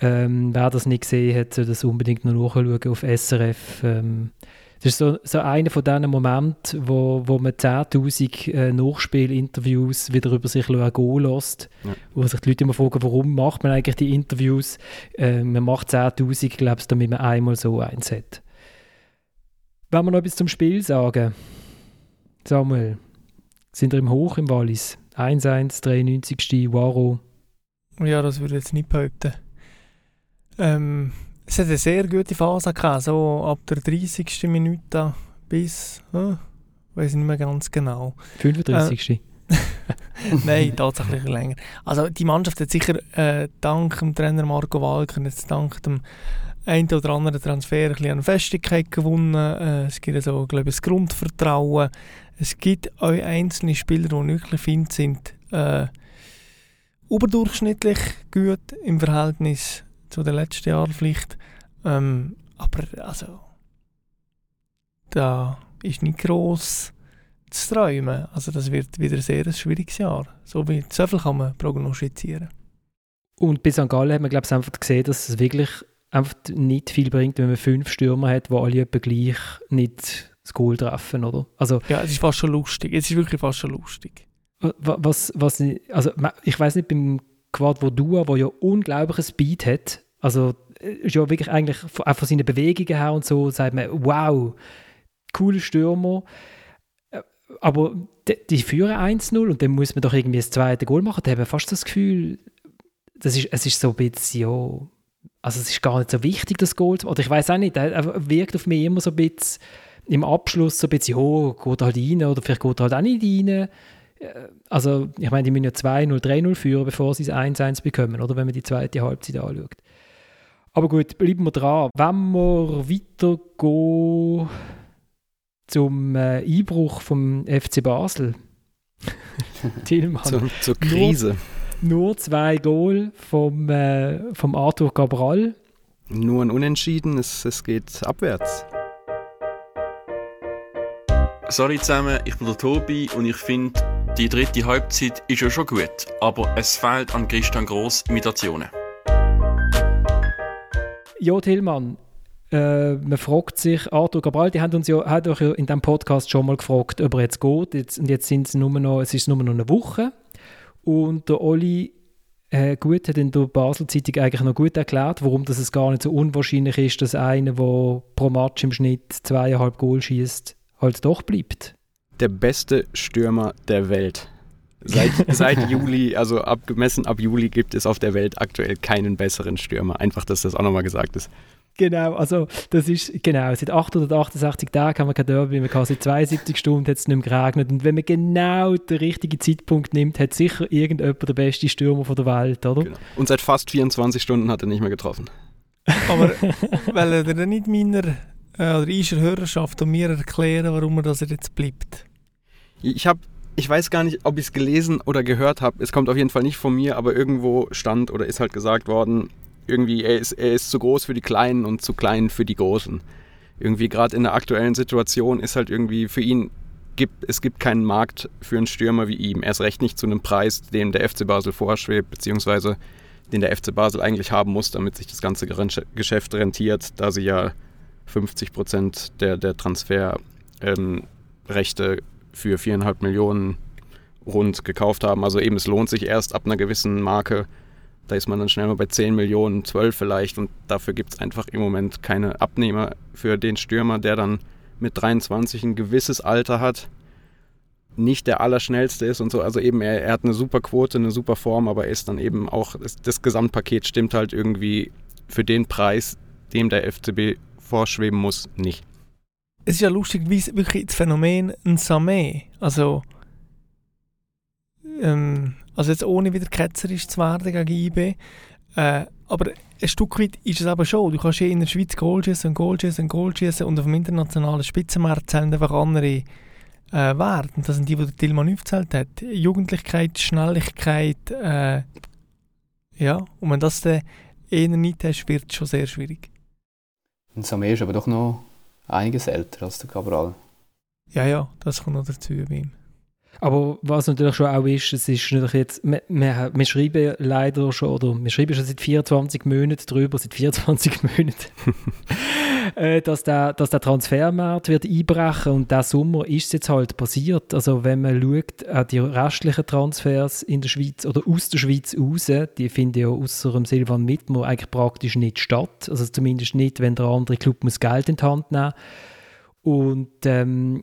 Ähm, wer das nicht gesehen hat, soll das unbedingt noch nachschauen auf SRF. Ähm, das ist so, so einer von diesen Momenten, wo, wo man 10'000 äh, Nachspielinterviews wieder über sich gehen lässt, ja. wo sich die Leute immer fragen, warum macht man eigentlich die Interviews? Äh, man macht 10'000, glaube ich, damit man einmal so eins hat. Wenn wir noch etwas zum Spiel sagen, Samuel, sind wir im Hoch im Wallis? 1-1, 93. Waro. Ja, das würde ich jetzt nicht behaupten. Ähm, es hat eine sehr gute Phase gehabt, so ab der 30. Minute bis, äh, weiß nicht mehr ganz genau. 35. Äh, <laughs> Nein, tatsächlich länger. Also die Mannschaft hat sicher äh, dank dem Trainer Marco Walker, jetzt dank dem einen oder anderen Transfer ein bisschen an Festigkeit gewonnen. Äh, es gibt also, glaube ich, das Grundvertrauen. Es gibt auch einzelne Spieler, die wirklich finde, sind äh, überdurchschnittlich gut im Verhältnis zu den letzten Jahren vielleicht. Ähm, aber also, da ist nicht gross zu träumen. Also das wird wieder ein sehr schwieriges Jahr. So, wie, so viel kann man prognostizieren. Und bei St. Gallen hat man glaube ich einfach gesehen, dass es wirklich einfach nicht viel bringt, wenn man fünf Stürmer hat, die alle etwa gleich nicht das Goal treffen, oder? Also, ja, es ist fast schon lustig. Es ist wirklich fast schon lustig. Was, was also ich weiß nicht, beim Quad Vodua, wo ja unglaubliches Speed hat, also ist ja wirklich eigentlich auch von seinen Bewegungen her und so, sagt man, wow, cooler Stürmer. Äh, aber die, die führen 1-0 und dann muss man doch irgendwie das zweite Goal machen. Da haben wir fast das Gefühl, das ist, es ist so ein bisschen, ja, also es ist gar nicht so wichtig, das Goal. Oder ich weiß auch nicht, er wirkt auf mich immer so ein bisschen im Abschluss so ein bisschen, oh, geht halt rein oder vielleicht geht halt auch nicht rein. Also, ich meine, die müssen ja 2-0, 3-0 führen, bevor sie es 1-1 bekommen, oder wenn man die zweite Halbzeit anschaut. Aber gut, bleiben wir dran. Wenn wir weitergehen zum äh, Einbruch vom FC Basel. <laughs> Tillmann. Zur, zur Krise. Nur, nur, zwei Goal vom, äh, vom Arthur Cabral. Nur ein Unentschieden, es, es geht abwärts. Sorry zusammen, ich bin der Tobi und ich finde, die dritte Halbzeit ist ja schon gut, aber es fehlt an Christian Gross Imitationen. Ja, Tillmann, äh, man fragt sich, Arthur Cabral, die haben uns ja, hat euch ja in diesem Podcast schon mal gefragt, ob er jetzt geht. Jetzt, und jetzt sind es nur noch, es ist nur noch eine Woche. Und der Olli äh, gut hat in der Basel-Zeitung eigentlich noch gut erklärt, warum das es gar nicht so unwahrscheinlich ist, dass einer, der pro Match im Schnitt zweieinhalb Goal schießt, halt doch bleibt. Der beste Stürmer der Welt. Seit, <laughs> seit Juli, also abgemessen ab Juli, gibt es auf der Welt aktuell keinen besseren Stürmer. Einfach, dass das auch nochmal gesagt ist. Genau, also das ist, genau, seit 868 Tagen haben wir kein Derby, wir seit 72 Stunden hat es nicht mehr geregnet und wenn man genau den richtigen Zeitpunkt nimmt, hat sicher irgendjemand der beste Stürmer von der Welt, oder? Genau. Und seit fast 24 Stunden hat er nicht mehr getroffen. Aber <laughs> weil er nicht meiner äh, oder unserer Hörerschaft und mir erklären, warum er das jetzt bleibt? Ich habe, ich weiß gar nicht, ob ich es gelesen oder gehört habe. Es kommt auf jeden Fall nicht von mir, aber irgendwo stand oder ist halt gesagt worden, irgendwie er ist, er ist zu groß für die Kleinen und zu klein für die Großen. Irgendwie gerade in der aktuellen Situation ist halt irgendwie für ihn gibt, es gibt keinen Markt für einen Stürmer wie ihm. Erst recht nicht zu einem Preis, dem der FC Basel vorschwebt, beziehungsweise den der FC Basel eigentlich haben muss, damit sich das ganze Geschäft rentiert, da sie ja 50 Prozent der, der Transferrechte ähm, für 4,5 Millionen rund gekauft haben. Also eben, es lohnt sich erst ab einer gewissen Marke. Da ist man dann schnell mal bei 10 Millionen, 12 vielleicht. Und dafür gibt es einfach im Moment keine Abnehmer für den Stürmer, der dann mit 23 ein gewisses Alter hat, nicht der Allerschnellste ist und so. Also eben, er, er hat eine super Quote, eine super Form, aber er ist dann eben auch, das, das Gesamtpaket stimmt halt irgendwie für den Preis, dem der FCB vorschweben muss, nicht. Es ist ja lustig, wie wirklich das Phänomen ein Samé, also ähm, also jetzt ohne wieder ketzerisch zu werden gegen IB, äh, aber ein Stück weit ist es aber schon. Du kannst hier in der Schweiz Goal schießen, Goal schießen, Goal schießen und auf dem internationalen Spitzenmarkt zählen einfach andere äh, Werte. Und das sind die, die Tillmann aufgezählt hat. Jugendlichkeit, Schnelligkeit, äh, ja. Und wenn das dann eher nicht hast, wird es schon sehr schwierig. Und Samé ist aber doch noch einiges älter als der Cabral. Ja, ja, das kommt noch dazu bei ihm. Aber was natürlich schon auch ist, es ist natürlich jetzt, wir, wir, schreiben leider schon, oder wir schreiben schon seit 24 Monaten drüber, seit 24 <laughs> Monaten, <laughs> äh, dass, der, dass der Transfermarkt wird einbrechen und der Sommer ist es jetzt halt passiert. Also wenn man schaut an die restlichen Transfers in der Schweiz oder aus der Schweiz raus, die finden ja außer dem Silvan Mittmer eigentlich praktisch nicht statt. Also zumindest nicht, wenn der andere Club muss Geld in die Hand nehmen und ähm,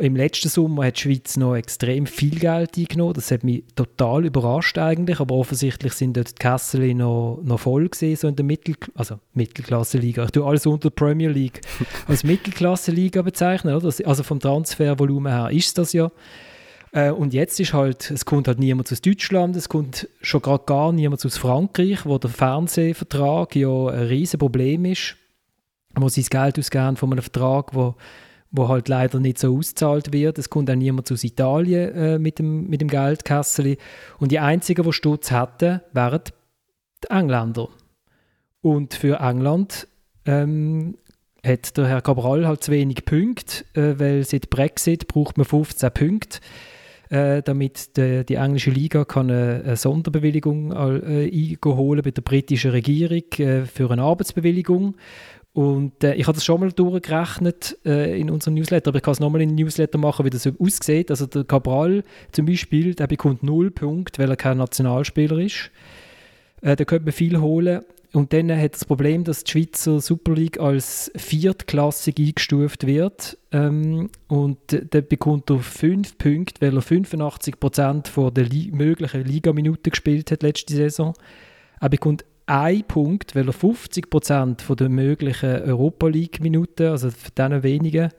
im letzten Sommer hat die Schweiz noch extrem viel Geld eingenommen. Das hat mich total überrascht eigentlich, aber offensichtlich sind dort die Kessel noch, noch voll gewesen, so in der Mittel also Mittelklasse-Liga. Ich tue alles unter der Premier League <laughs> als Mittelklasse-Liga bezeichnen. Oder? Also vom Transfervolumen her ist das ja. Äh, und jetzt ist halt, es kommt halt niemand aus Deutschland, es kommt schon gerade gar niemand aus Frankreich, wo der Fernsehvertrag ja ein riesen Problem ist, wo sie das Geld ausgeben von einem Vertrag, wo wo halt leider nicht so ausgezahlt wird. Es kommt auch niemand aus Italien äh, mit dem, mit dem Geldkessel. Und die Einzigen, die Stutz hatten, wären die Engländer. Und für England ähm, hat der Herr Cabral halt zu wenig Punkte, äh, weil seit Brexit braucht man 15 Punkte, äh, damit de, die englische Liga kann eine, eine Sonderbewilligung äh, einholen bei der britischen Regierung äh, für eine Arbeitsbewilligung. Und äh, ich habe das schon mal durchgerechnet äh, in unserem Newsletter, aber ich kann es nochmal in den Newsletter machen, wie das aussieht. Also der Cabral zum Beispiel, der bekommt null Punkte, weil er kein Nationalspieler ist. Äh, da könnte man viel holen. Und dann hat das Problem, dass die Schweizer Super League als viertklassig eingestuft wird. Ähm, und dann bekommt er fünf Punkte, weil er 85% der Li möglichen Ligaminuten gespielt hat letzte Saison. Er bekommt ein Punkt, weil er 50% der möglichen Europa League-Minuten, also von diesen wenigen,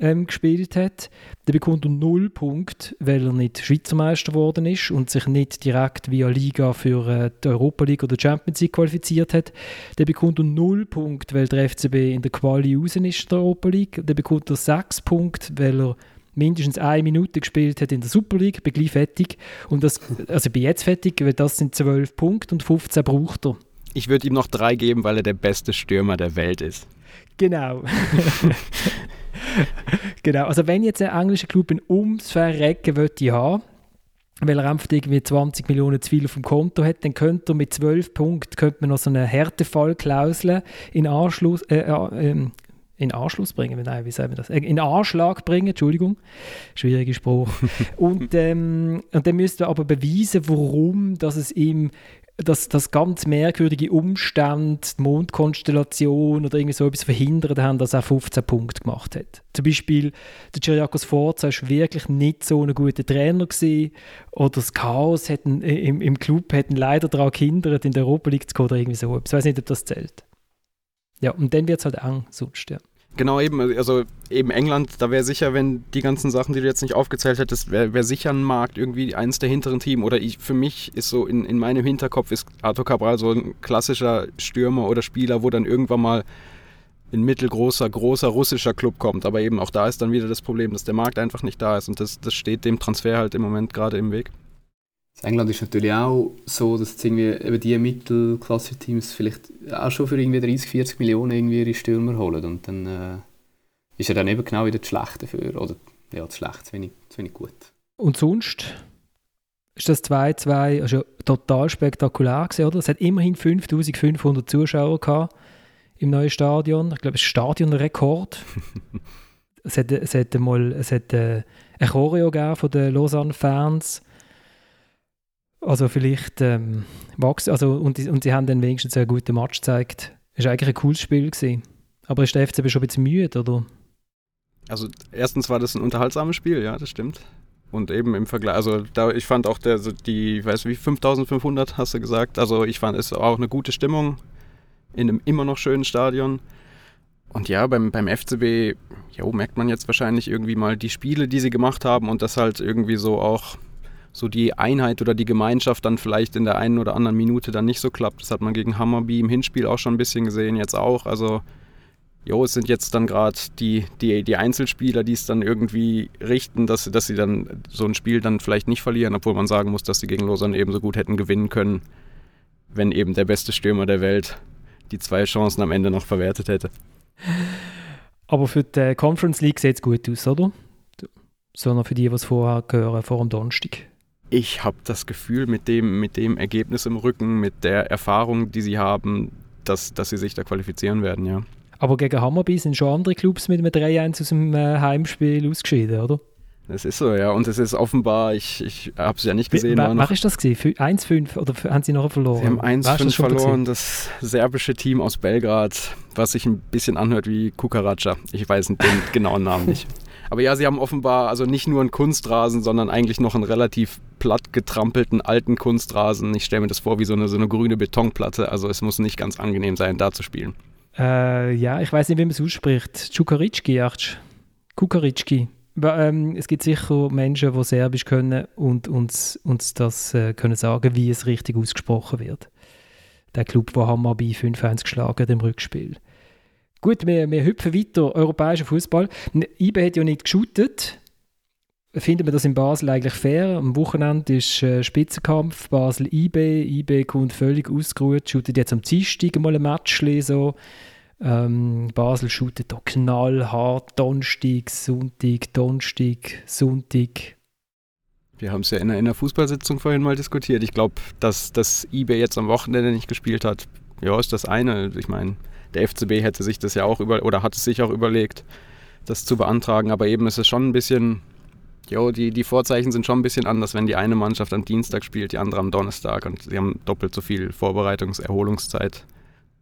ähm, gespielt hat. Der bekommt er 0 Punkte, weil er nicht Schweizer Meister geworden ist und sich nicht direkt via Liga für äh, die Europa League oder Champions League qualifiziert hat. Der bekommt er 0 Punkte, weil der FCB in der Quali raus ist der Europa League. Der bekommt er 6 Punkte, weil er mindestens eine Minute gespielt hat in der Super League, bin gleich fertig. Und das, also ich bin jetzt fertig, weil das sind 12 Punkte und 15 braucht er. Ich würde ihm noch drei geben, weil er der beste Stürmer der Welt ist. Genau. <laughs> genau. Also wenn jetzt ein englischer Club ein ums Verrecken möchte haben, weil er einfach irgendwie 20 Millionen zu viel auf dem Konto hat, dann könnte er mit 12 Punkten könnte man noch so eine Härtefallklausel in Anschluss, äh, äh, ähm, in Anschluss bringen, nein, wie sagen wir das? Äh, in Anschlag bringen, Entschuldigung, schwieriger Spruch. <laughs> und, ähm, und dann müsste er aber beweisen, warum, dass es ihm dass das ganz merkwürdige Umstände, die Mondkonstellation oder irgendwie so etwas verhindert haben, dass er 15 Punkte gemacht hat. Zum Beispiel der Cyriakos Forza war wirklich nicht so ein guter Trainer gewesen, oder das Chaos hat ihn, im, im Club hat ihn leider daran gehindert, in der Europa League zu kommen oder irgendwie so. Ich weiß nicht, ob das zählt. Ja, und dann wird es halt eng sonst, ja. Genau, eben, also eben England, da wäre sicher, wenn die ganzen Sachen, die du jetzt nicht aufgezählt hättest, wäre wär sicher ein Markt, irgendwie eins der hinteren Team. Oder ich, für mich ist so in, in meinem Hinterkopf ist Arthur Cabral so ein klassischer Stürmer oder Spieler, wo dann irgendwann mal ein mittelgroßer, großer russischer Club kommt. Aber eben auch da ist dann wieder das Problem, dass der Markt einfach nicht da ist und das, das steht dem Transfer halt im Moment gerade im Weg. England ist natürlich auch so, dass jetzt irgendwie eben die Mittelklasse-Teams vielleicht auch schon für irgendwie 30, 40 Millionen irgendwie ihre Stürmer holen und dann äh, ist er dann eben genau wieder das Schlechte für, oder ja, das Schlechte, zu wenig, zu wenig gut. Und sonst ist das 2-2 also total spektakulär gewesen, oder? Es hat immerhin 5500 Zuschauer gehabt im neuen Stadion. Ich glaube, es ist Stadionrekord. <laughs> es hat, es hat mal es hat, äh, ein Choreo von den Lausanne-Fans also vielleicht ähm, wachsen, also und, und sie haben dann wenigstens einen guten Match gezeigt. Es war eigentlich ein cooles Spiel. Gewesen. Aber ist der FCB schon ein bisschen müde, oder? Also erstens war das ein unterhaltsames Spiel, ja, das stimmt. Und eben im Vergleich, also da, ich fand auch der, die, weiß wie, 5500 hast du gesagt, also ich fand es auch eine gute Stimmung in einem immer noch schönen Stadion. Und ja, beim, beim FCB, jo, merkt man jetzt wahrscheinlich irgendwie mal die Spiele, die sie gemacht haben und das halt irgendwie so auch so die Einheit oder die Gemeinschaft dann vielleicht in der einen oder anderen Minute dann nicht so klappt. Das hat man gegen Hammerby im Hinspiel auch schon ein bisschen gesehen, jetzt auch. Also, jo, es sind jetzt dann gerade die, die, die Einzelspieler, die es dann irgendwie richten, dass, dass sie dann so ein Spiel dann vielleicht nicht verlieren, obwohl man sagen muss, dass sie gegen Lausanne ebenso gut hätten gewinnen können, wenn eben der beste Stürmer der Welt die zwei Chancen am Ende noch verwertet hätte. Aber für die Conference League sieht es gut aus, oder? Sondern für die, es vorher gehören, vor dem Donnerstag ich habe das Gefühl, mit dem, mit dem Ergebnis im Rücken, mit der Erfahrung, die sie haben, dass, dass sie sich da qualifizieren werden, ja. Aber gegen Hammerby sind schon andere Clubs mit einem 3-1 aus dem äh, Heimspiel ausgeschieden, oder? Das ist so, ja. Und es ist offenbar, ich, ich habe es ja nicht gesehen. Wer, wer ist das gewesen? 1-5 oder haben sie noch verloren? Sie haben 1-5 verloren. Das serbische Team aus Belgrad, was sich ein bisschen anhört wie Kukaracha. Ich weiß den genauen Namen nicht. <laughs> Aber ja, sie haben offenbar also nicht nur einen Kunstrasen, sondern eigentlich noch einen relativ platt getrampelten alten Kunstrasen. Ich stelle mir das vor wie so eine, so eine grüne Betonplatte. Also es muss nicht ganz angenehm sein, da zu spielen. Äh, ja, ich weiß nicht, wie man es ausspricht. Čukarički, Kukarički. Ähm, es gibt sicher Menschen, die Serbisch können und uns, uns das äh, können sagen, wie es richtig ausgesprochen wird. Der Club, der Hammarby 5-1 geschlagen im Rückspiel. Gut, wir, wir hüpfen weiter. Europäischer Fußball. IBE hat ja nicht geshootet. Finden wir das in Basel eigentlich fair? Am Wochenende ist äh, Spitzenkampf Basel-IB. IB kommt völlig ausgeruht, shootet jetzt am Dienstag mal ein Match. So. Ähm, Basel shootet da knallhart Donnerstag, Sonntag, Donnerstag, Sonntag. Wir haben es ja in einer, Fußballsitzung vorhin mal diskutiert. Ich glaube, dass das IB jetzt am Wochenende nicht gespielt hat, ja, ist das eine. Ich meine, der FCB hätte sich das ja auch über oder hat es sich auch überlegt, das zu beantragen. Aber eben ist es schon ein bisschen, jo, die, die Vorzeichen sind schon ein bisschen anders, wenn die eine Mannschaft am Dienstag spielt, die andere am Donnerstag und sie haben doppelt so viel Vorbereitungs-, Erholungszeit.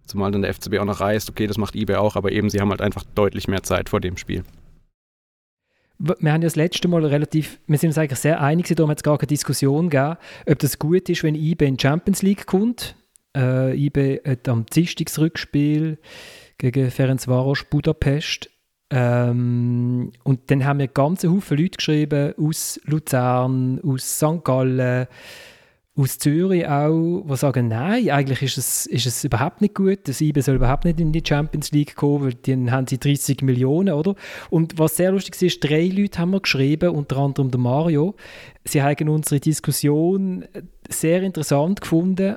Zumal dann der FCB auch noch reist, okay, das macht eBay auch, aber eben sie haben halt einfach deutlich mehr Zeit vor dem Spiel. Wir haben ja das letzte Mal relativ, wir sind uns eigentlich sehr einig, darum hat es gar keine Diskussion gegeben, ob das gut ist, wenn eBay in die Champions League kommt äh, IB hat am Dienstagsrückspiel gegen Ferencvaros Budapest. Ähm, und dann haben mir ganz Haufen Leute geschrieben aus Luzern, aus St. Gallen, aus Zürich auch, die sagen, nein, eigentlich ist es, ist es überhaupt nicht gut. Das IBE soll überhaupt nicht in die Champions League kommen, weil dann haben sie 30 Millionen, oder? Und was sehr lustig ist, drei Leute haben wir geschrieben, unter anderem der Mario. Sie haben unsere Diskussion sehr interessant gefunden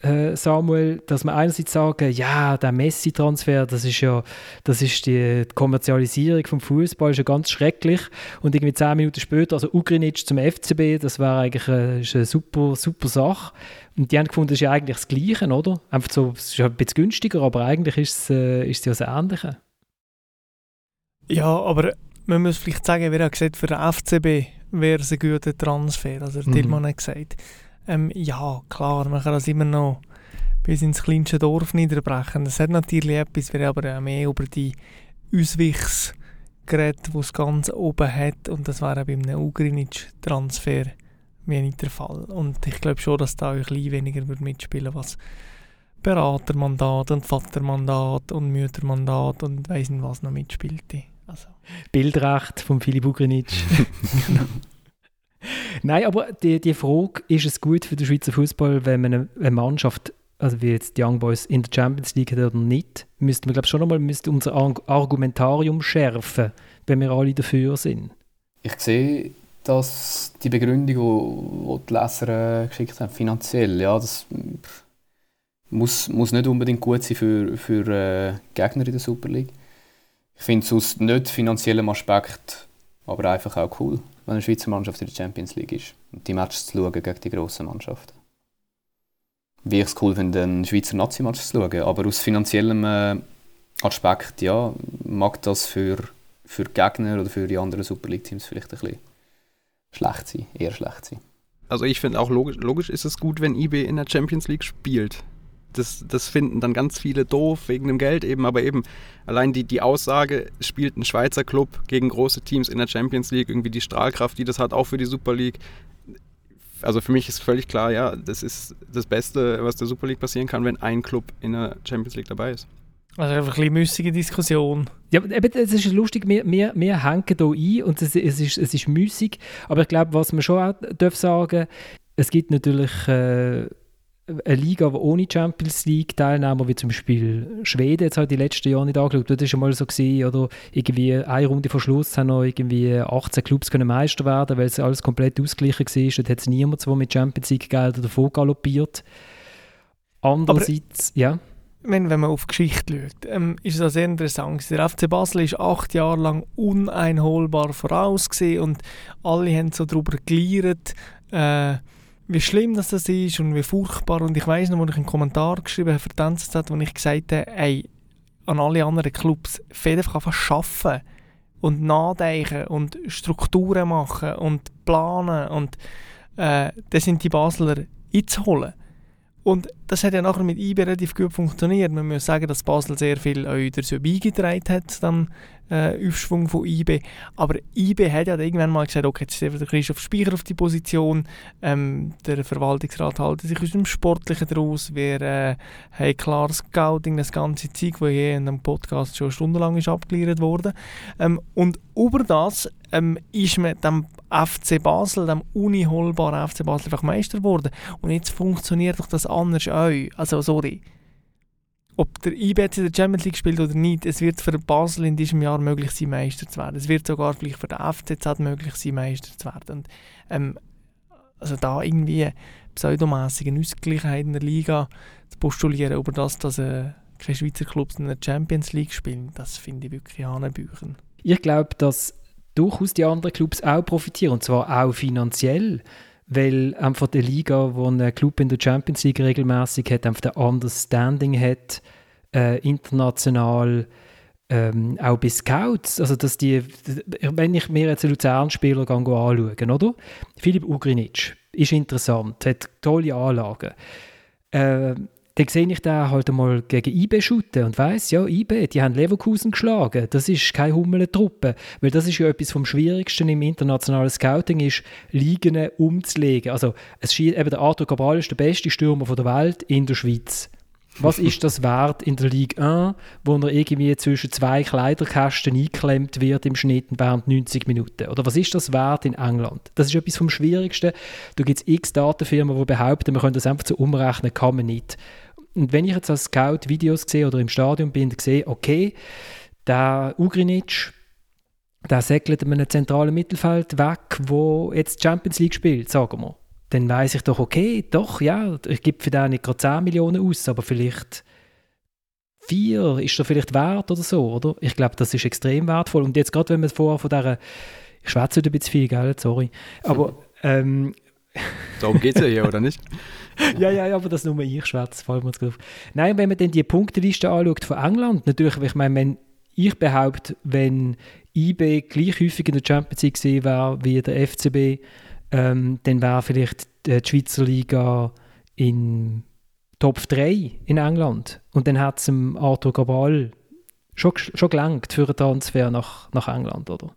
Samuel, dass man einerseits sagen, ja, der Messi-Transfer, das ist ja, das ist die Kommerzialisierung vom Fußball, ist ja ganz schrecklich. Und irgendwie zehn Minuten später, also Ugrinic zum FCB, das war eigentlich eine, eine super, super Sache. Und die haben gefunden, das ist ja eigentlich das Gleiche, oder? Einfach so, es ist ein bisschen günstiger, aber eigentlich ist es, äh, ist es ja das Ähnliche. Ja, aber man muss vielleicht sagen, wer hat gesagt, für den FCB wäre es ein guter Transfer. Also, mhm. Tillmann hat gesagt, ähm, ja, klar, man kann das immer noch bis ins kleinste Dorf niederbrechen. Das hat natürlich etwas, wir aber auch mehr über die Ausweichs geredet, die es ganz oben hat. Und das wäre bei einem Ugrinic-Transfer nicht der Fall. Und ich glaube schon, dass da ein bisschen weniger mitspielen würde, was Beratermandat und Vatermandat und Müttermandat und weiss nicht was noch mitspielte. Also. Bildrecht von Philipp Ugrinic. <laughs> <laughs> genau. Nein, aber die, die Frage, ist es gut für den Schweizer Fußball, wenn man eine, Mannschaft, also wie jetzt die Young Boys in der Champions League hat oder nicht, müssten wir glaube schon einmal unser Argumentarium schärfen, wenn wir alle dafür sind. Ich sehe, dass die Begründung, die die Leser äh, geschickt haben, finanziell, ja, das muss, muss nicht unbedingt gut sein für, für äh, Gegner in der Super League. Ich finde es aus nicht finanziellem Aspekt aber einfach auch cool wenn eine Schweizer Mannschaft in der Champions League ist und die Matches zu schauen gegen die grossen Mannschaften. Wie ich es cool finde, einen Schweizer Nazi-Match zu schauen, aber aus finanziellem äh, Aspekt, ja, mag das für, für Gegner oder für die anderen Super League-Teams vielleicht ein bisschen schlecht sein, eher schlecht sein. Also ich finde auch logisch, logisch ist es gut, wenn IB in der Champions League spielt das, das finden dann ganz viele doof wegen dem Geld eben, aber eben allein die, die Aussage, spielt ein Schweizer Club gegen große Teams in der Champions League, irgendwie die Strahlkraft, die das hat, auch für die Super League. Also für mich ist völlig klar, ja, das ist das Beste, was der Super League passieren kann, wenn ein Club in der Champions League dabei ist. Also einfach ein bisschen müßige Diskussion. Ja, eben, es ist lustig, wir, wir, wir hängen hier ein und es, es, ist, es ist müßig, aber ich glaube, was man schon auch darf sagen, es gibt natürlich... Äh, eine Liga, die ohne Champions League Teilnehmer, wie zum Beispiel Schweden, jetzt halt die letzten Jahre nicht angeschaut. Das war mal so gewesen, oder irgendwie eine Runde vor Schluss haben noch irgendwie 18 Clubs können Meister werden, weil es alles komplett ausgeglichen war. Dort hat es niemand, der mit Champions League Gelder davon galoppiert. Andererseits, Aber ja. Wenn, wenn man auf Geschichte schaut, ähm, ist es sehr interessant. Der FC Basel ist acht Jahre lang uneinholbar voraus und alle haben so darüber geleiert, äh, wie schlimm das, das ist und wie furchtbar. Und ich weiß noch, als ich einen Kommentar geschrieben habe für die wo ich gesagt habe, ey, an alle anderen Clubs, fehlt einfach arbeiten und nachdenken und Strukturen machen und planen und äh, dann sind die Basler einzuholen. Und das hat ja nachher mit IB relativ gut funktioniert. Man muss sagen, dass Basel sehr viel auch dazu beigetragen hat, dann äh, Aufschwung von IB. Aber IB hat ja irgendwann mal gesagt, okay, jetzt ist der Christoph Speicher auf die Position, ähm, der Verwaltungsrat hält sich aus dem Sportlichen daraus, wir äh, haben klares Scouting, das ganze Zeug, das hier in einem Podcast schon stundenlang ist abgeklärt wurde. Ähm, und über das ähm, ist man dem FC Basel, dem uniholbaren FC Basel, einfach Meister geworden. Und jetzt funktioniert doch das anders auch. Also, sorry ob der IB jetzt in der Champions League spielt oder nicht, es wird für Basel in diesem Jahr möglich sein, Meister zu werden. Es wird sogar vielleicht für den FCZ möglich sein, Meister zu werden. Und, ähm, also da irgendwie pseudomässige Ausgleichheit in der Liga zu postulieren über das, dass äh, keine Schweizer Clubs in der Champions League spielen, das finde ich wirklich Hanebüchen. Ich glaube, dass durchaus die anderen Clubs auch profitieren, und zwar auch finanziell weil einfach die Liga, wo ein Club in der Champions League regelmäßig hat, einfach ein Understanding hat, äh, international, ähm, auch bei Scouts, also dass die, wenn ich mir jetzt einen Luzern-Spieler anschaue, oder? Philipp Ugrinic ist interessant, hat tolle Anlagen. Äh, dann sehe ich den halt einmal gegen IB shooten und weiss, ja, IB, die haben Leverkusen geschlagen. Das ist keine Hummelentruppe. Weil das ist ja etwas vom Schwierigsten im internationalen Scouting, ist, Ligen umzulegen. Also, es scheint, eben der Arthur Cabral ist der beste Stürmer der Welt in der Schweiz. Was <laughs> ist das wert in der Ligue 1, wo er irgendwie zwischen zwei Kleiderkästen eingeklemmt wird im Schnitt während 90 Minuten? Oder was ist das wert in England? Das ist etwas vom Schwierigsten. Da gibt es x Datenfirmen, die behaupten, man könnte das einfach so umrechnen, kann man nicht. Und wenn ich jetzt als Scout Videos sehe oder im Stadion bin, sehe, okay, der Ugrinic, der segelt in einem zentralen Mittelfeld weg, wo jetzt Champions League spielt, sagen wir. Dann weiß ich doch, okay, doch, ja, ich gebe für den nicht gerade 10 Millionen aus, aber vielleicht 4 ist er vielleicht wert oder so, oder? Ich glaube, das ist extrem wertvoll. Und jetzt gerade, wenn man vorher von dieser, ich schwätze ein bisschen viel, gell, sorry, aber ähm, Darum geht es ja hier, oder nicht? <laughs> ja, ja, ja, aber das nur ich schwätze, fällt mir auf. Nein, wenn man dann die Punkteliste anschaut von England, natürlich, ich meine, wenn ich behaupte, wenn IB gleich häufig in der Champions League gesehen wäre wie der FCB, ähm, dann wäre vielleicht die Schweizer Liga in Top 3 in England. Und dann hat es Arthur Cabral schon, schon gelangt für einen Transfer nach, nach England, oder?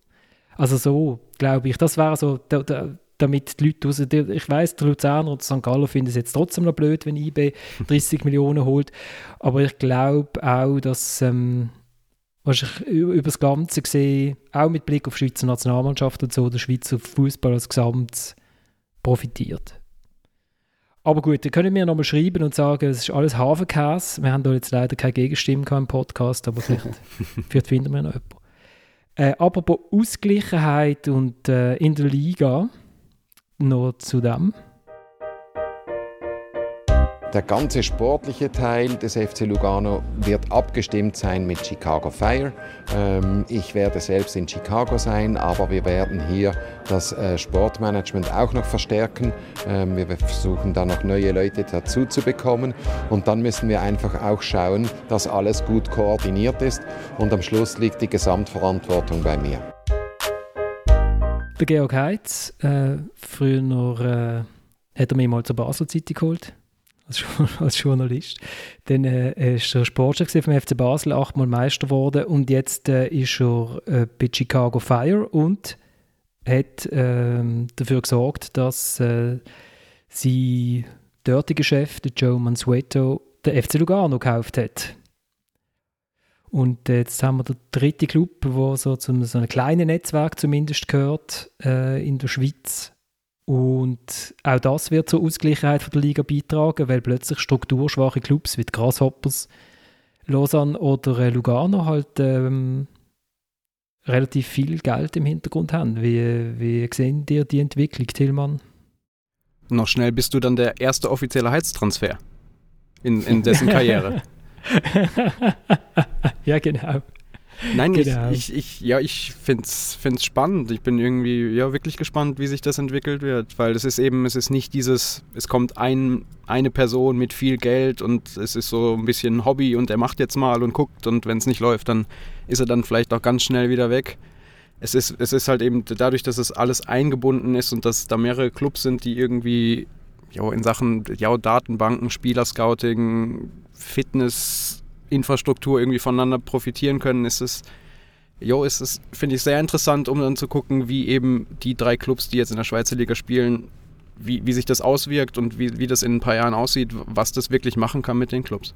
Also so, glaube ich, das wäre so der, der, damit die Leute raus, ich weiß, der Luzerner und St. Gallen finden es jetzt trotzdem noch blöd, wenn <laughs> IB 30 Millionen holt, aber ich glaube auch, dass ähm, wahrscheinlich über das Ganze gesehen, auch mit Blick auf die Schweizer Nationalmannschaft und so, der Schweizer Fußball als Gesamt profitiert. Aber gut, dann können wir nochmal schreiben und sagen, es ist alles Hafenkäse. Wir haben da jetzt leider keine Gegenstimme im Podcast, aber vielleicht, <laughs> vielleicht finden wir noch jemanden. Äh, aber bei Ausgleichheit und äh, in der Liga noch zu dem. Der ganze sportliche Teil des FC Lugano wird abgestimmt sein mit Chicago Fire. Ähm, ich werde selbst in Chicago sein, aber wir werden hier das äh, Sportmanagement auch noch verstärken. Ähm, wir versuchen da noch neue Leute dazu zu bekommen und dann müssen wir einfach auch schauen, dass alles gut koordiniert ist und am Schluss liegt die Gesamtverantwortung bei mir. Der Georg Heitz, äh, früher noch, äh, hat er mich mal zur Basel Zeitung geholt als, <laughs> als Journalist. Dann äh, ist er Sportchef vom FC Basel, achtmal Meister geworden und jetzt äh, ist er äh, bei Chicago Fire und hat äh, dafür gesorgt, dass äh, sein dortiger Chef, der Joe Mansueto, den FC Lugano gekauft hat. Und äh, jetzt haben wir den dritten Club, der so zu so einem kleinen Netzwerk zumindest gehört äh, in der Schweiz. Und auch das wird zur Ausgleichheit der Liga beitragen, weil plötzlich strukturschwache Clubs wie die Grasshoppers, Lausanne oder äh, Lugano halt ähm, relativ viel Geld im Hintergrund haben. Wie, wie sehen dir die Entwicklung, Tillmann? Noch schnell bist du dann der erste offizielle Heiztransfer in, in dessen <laughs> Karriere. <laughs> ja, genau. Nein, genau. ich, ich, ich, ja, ich finde es spannend. Ich bin irgendwie ja, wirklich gespannt, wie sich das entwickelt wird, weil es ist eben, es ist nicht dieses, es kommt ein, eine Person mit viel Geld und es ist so ein bisschen Hobby und er macht jetzt mal und guckt und wenn es nicht läuft, dann ist er dann vielleicht auch ganz schnell wieder weg. Es ist, es ist halt eben dadurch, dass es alles eingebunden ist und dass da mehrere Clubs sind, die irgendwie jo, in Sachen jo, Datenbanken, Spielerscouting, Fitness, Infrastruktur irgendwie voneinander profitieren können, ist es, jo, ist es, finde ich, sehr interessant, um dann zu gucken, wie eben die drei Clubs, die jetzt in der Schweizer Liga spielen, wie, wie sich das auswirkt und wie, wie das in ein paar Jahren aussieht, was das wirklich machen kann mit den Clubs.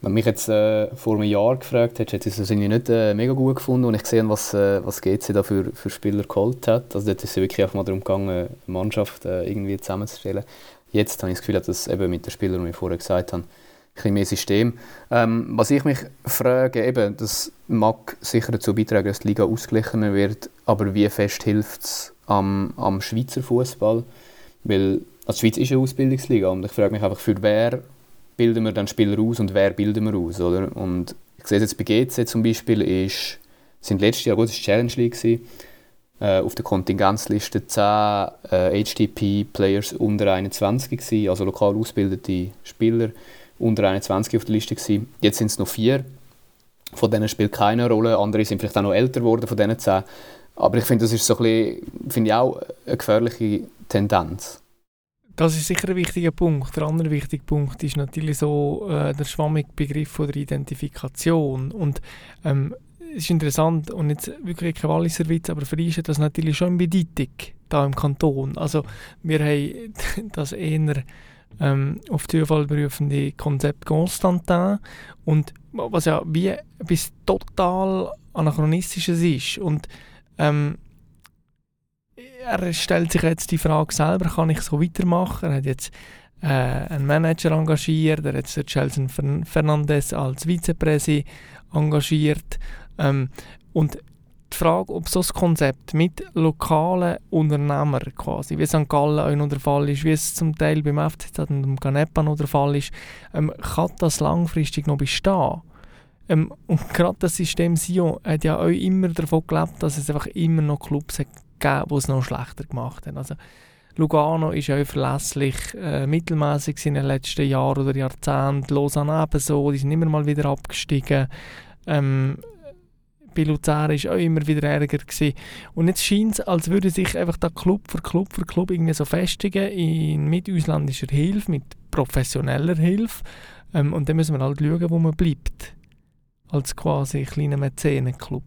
Wenn mich jetzt äh, vor einem Jahr gefragt hätte, hätte ich es irgendwie nicht äh, mega gut gefunden und ich gesehen, was, äh, was GC da für, für Spieler geholt hat. Also dort ist es wirklich einfach mal darum gegangen, eine Mannschaft äh, irgendwie zusammenzustellen. Jetzt habe ich das Gefühl, dass eben mit den Spielern, die ich vorher gesagt habe, bisschen mehr System. Ähm, was ich mich frage, eben, das mag sicher dazu beitragen, dass die Liga ausgeglichener wird, aber wie fest hilft es am, am Schweizer Fußball? Weil also die Schweiz ist eine Ausbildungsliga und ich frage mich einfach, für wer bilden wir dann Spieler aus und wer bilden wir aus, oder? Und ich sehe jetzt bei GC zum Beispiel, ist, sind letztes Jahr, gut, das war Challenge League, gewesen, äh, auf der Kontingenzliste 10 äh, HTP-Players unter 21 gewesen, also lokal ausgebildete Spieler unter 21 auf der Liste gewesen. Jetzt sind es noch vier. Von denen spielt keine Rolle. Andere sind vielleicht auch noch älter geworden von diesen zehn. Aber ich finde, das ist so finde ich auch eine gefährliche Tendenz. Das ist sicher ein wichtiger Punkt. Der andere wichtige Punkt ist natürlich so äh, der schwammige Begriff der Identifikation. Und ähm, es ist interessant und jetzt wirklich kein Walliser Witz, aber für uns ist das natürlich schon eine Bedeutung da im Kanton. Also wir haben <laughs> das eher ähm, auf Zufall berufende Konzept Constantin und was ja wie etwas total anachronistisches ist. Und ähm, er stellt sich jetzt die Frage selber, kann ich so weitermachen? Er hat jetzt äh, einen Manager engagiert, er hat jetzt Chelsea Fernandes als Vizepräsident engagiert. Ähm, und die Frage, ob so ein Konzept mit lokalen Unternehmern quasi, wie St. Gallen auch noch der Fall ist, wie es zum Teil beim FCZ und beim Canepa noch der Fall ist, ähm, kann das langfristig noch bestehen? Ähm, und gerade das System Sion hat ja auch immer davon gelebt, dass es einfach immer noch Clubs gegeben, die es noch schlechter gemacht haben. Also, Lugano ist ja verlässlich äh, mittelmäßig in den letzten Jahren oder Jahrzehnten. Lausanne ebenso, die sind immer mal wieder abgestiegen. Ähm, bei Luzern war auch immer wieder Ärger. Gewesen. Und jetzt scheint es, als würde sich einfach da Club für Club für Club irgendwie so festigen in, mit ausländischer Hilfe, mit professioneller Hilfe. Ähm, und dann müssen wir halt schauen, wo man bleibt. Als quasi kleiner Mäzenenclub.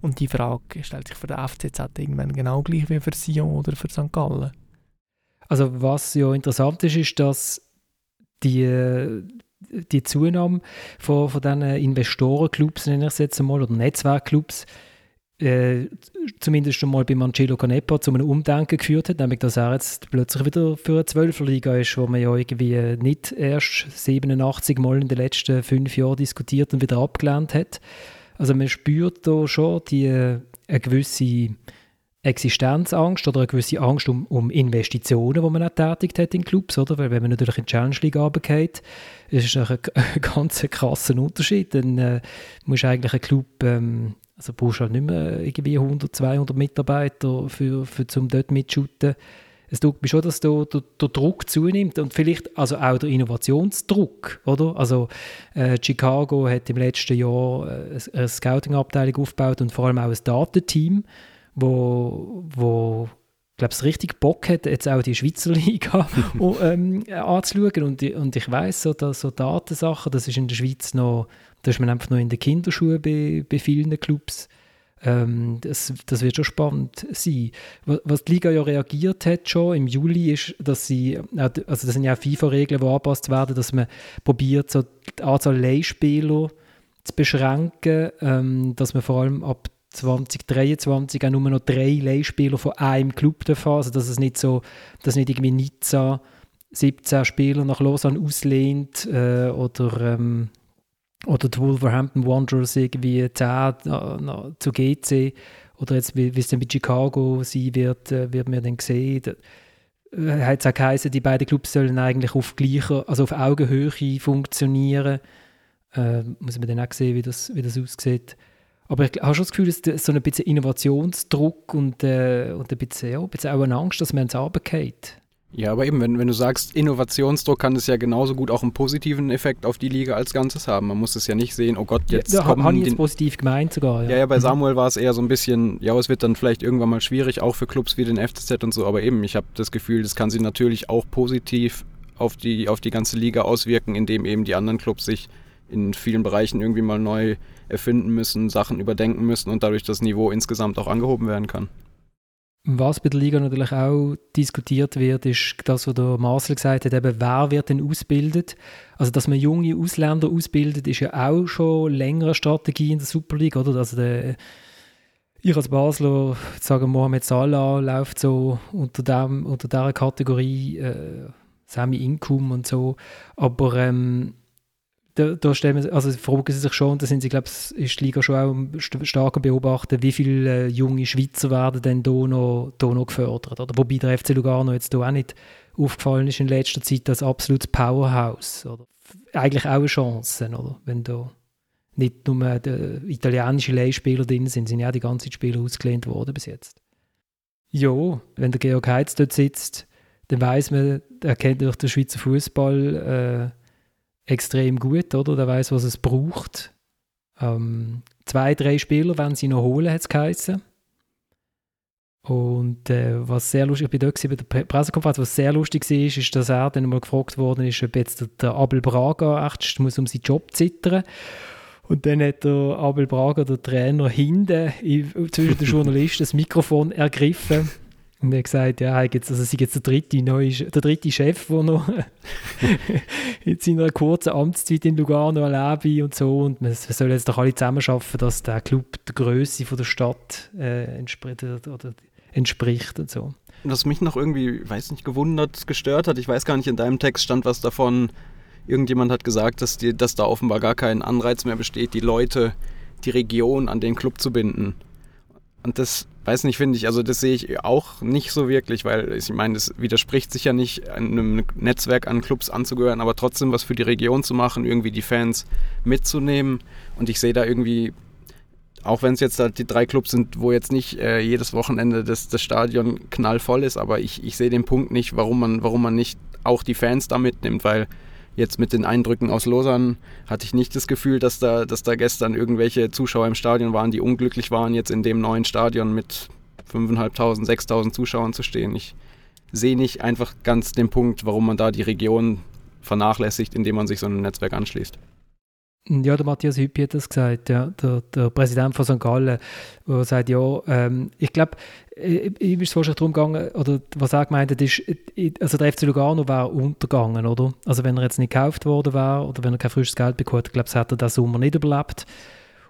Und die Frage stellt sich für den FCZ irgendwann genau gleich wie für Sion oder für St. Gallen. Also was ja interessant ist, ist, dass die, die Zunahme von, von diesen Investorenclubs, nenne ich es jetzt einmal, oder Netzwerkclubs, äh, zumindest mal bei Angelo Canepa zu einem Umdenken geführt hat, nämlich dass er jetzt plötzlich wieder für eine Zwölferliga ist, wo man ja irgendwie nicht erst 87 Mal in den letzten fünf Jahren diskutiert und wieder abgelehnt hat. Also man spürt da schon die, äh, eine gewisse Existenzangst oder eine gewisse Angst um, um Investitionen, die man auch tätigt hat in Clubs, oder? Weil wenn man natürlich in die Challenge League runtergeht, ist es ein, <laughs> ein ganz krasser Unterschied. Dann äh, muss eigentlich ein Club, ähm, also brauchst halt nicht mehr irgendwie 100, 200 Mitarbeiter, für, für zum dort mitzuschuten. Es tut mir schon, dass der, der, der, Druck zunimmt und vielleicht also auch der Innovationsdruck, oder? Also äh, Chicago hat im letzten Jahr äh, eine Scouting-Abteilung aufgebaut und vor allem auch ein Datenteam, wo, wo glaube ich, richtig Bock hat, jetzt auch die Schweizer Liga <laughs> ähm, anzuschauen. Und, und ich weiß so, dass so Datensachen, das ist in der Schweiz noch, da ist man einfach noch in den Kinderschuhen bei, bei vielen Clubs. Ähm, das, das wird schon spannend sein. Was die Liga ja reagiert hat schon im Juli ist, dass sie, also das sind ja FIFA-Regeln, die angepasst werden, dass man probiert, so die Anzahl Leihspieler zu beschränken, ähm, dass man vor allem ab 2023 auch nur noch drei Leihspieler von einem Club dürfen. Also dass es nicht so, dass nicht irgendwie Nizza 17 Spieler nach Lausanne auslehnt äh, oder, ähm, oder die Wolverhampton Wanderers irgendwie 10 äh, zu GC oder jetzt, wie, wie es dann bei Chicago sein wird, äh, wird man dann sehen. Da, äh, hat es auch geheißen, die beiden Clubs sollen eigentlich auf gleicher, also auf Augenhöhe funktionieren. Äh, muss man dann auch sehen, wie das, wie das aussieht. Aber ich habe schon das Gefühl, dass so ein bisschen Innovationsdruck und, äh, und ein, bisschen, ja, ein bisschen auch eine Angst, dass man ins Arbeit geht. Ja, aber eben, wenn, wenn du sagst, Innovationsdruck kann es ja genauso gut auch einen positiven Effekt auf die Liga als Ganzes haben. Man muss es ja nicht sehen, oh Gott, jetzt ja, kommen habe ich jetzt positiv gemeint sogar. Ja. ja, ja, bei mhm. Samuel war es eher so ein bisschen, ja, es wird dann vielleicht irgendwann mal schwierig, auch für Clubs wie den FCZ und so, aber eben, ich habe das Gefühl, das kann sich natürlich auch positiv auf die, auf die ganze Liga auswirken, indem eben die anderen Clubs sich in vielen Bereichen irgendwie mal neu erfinden müssen, Sachen überdenken müssen und dadurch das Niveau insgesamt auch angehoben werden kann. Was bei der Liga natürlich auch diskutiert wird, ist das, was der Marcel gesagt hat, eben, wer wird denn ausgebildet? Also, dass man junge Ausländer ausbildet, ist ja auch schon länger eine Strategie in der Super League, oder? Also, der, ich als Basler, sagen Mohamed Salah, läuft so unter, dem, unter dieser Kategorie äh, Semi-Income und so. Aber ähm, da, da stellen wir, also fragen sie sich schon, da sind sie, glaube ich, ist die Liga schon auch stark beobachten, wie viele äh, junge Schweizer werden denn da noch, da noch gefördert. Oder? Wobei der FC Lugano jetzt da auch nicht aufgefallen ist in letzter Zeit als absolutes Powerhouse. Oder? Eigentlich auch eine Chance, oder? wenn da nicht nur die italienischen Leihspieler drin sind, sind ja die ganzen Spieler ausgelehnt worden bis jetzt. Ja, wenn der Georg Heitz dort sitzt, dann weiß man, er kennt durch den Schweizer Fußball äh, extrem gut, oder? Der weiß, was es braucht. Ähm, zwei, drei Spieler werden sie noch holen, hat es geheißen. Und äh, was sehr lustig, ich bin dort bei der Pressekonferenz, was sehr lustig war, ist, ist, dass er dann mal gefragt worden ist, ob jetzt der, der Abel Braga echt muss um seinen Job zittern und dann hat der Abel Braga, der Trainer, hinten zwischen den <laughs> Journalisten das Mikrofon ergriffen und er hat gesagt, ja, jetzt, also sei jetzt der dritte, neue, der dritte Chef, der noch <laughs> in seiner kurzen Amtszeit in Lugano erlebe und so. Und wir sollen jetzt doch alle zusammen schaffen, dass der Club der Größe der Stadt äh, entspricht, oder entspricht und so. Was mich noch irgendwie, weiß nicht, gewundert, gestört hat, ich weiß gar nicht, in deinem Text stand was davon, irgendjemand hat gesagt, dass, die, dass da offenbar gar kein Anreiz mehr besteht, die Leute, die Region an den Club zu binden. Und das, weiß nicht, finde ich, also das sehe ich auch nicht so wirklich, weil ich meine, das widerspricht sich ja nicht, einem Netzwerk an Clubs anzugehören, aber trotzdem was für die Region zu machen, irgendwie die Fans mitzunehmen. Und ich sehe da irgendwie, auch wenn es jetzt die drei Clubs sind, wo jetzt nicht äh, jedes Wochenende das, das Stadion knallvoll ist, aber ich, ich sehe den Punkt nicht, warum man, warum man nicht auch die Fans da mitnimmt, weil jetzt mit den Eindrücken aus Lausanne hatte ich nicht das Gefühl, dass da, dass da gestern irgendwelche Zuschauer im Stadion waren, die unglücklich waren, jetzt in dem neuen Stadion mit 5.500, 6.000 Zuschauern zu stehen. Ich sehe nicht einfach ganz den Punkt, warum man da die Region vernachlässigt, indem man sich so einem Netzwerk anschließt. Ja, der Matthias Hüppi hat das gesagt, ja, der, der Präsident von St. Gallen, der sagt, ja, ähm, ich glaube, äh, ihm ist es wahrscheinlich darum gegangen, oder was er gemeint hat, ist, also der FC Lugano wäre untergegangen, oder? Also wenn er jetzt nicht gekauft worden wäre oder wenn er kein frisches Geld bekommen hat, glaube ich, hätte er den Sommer nicht überlebt.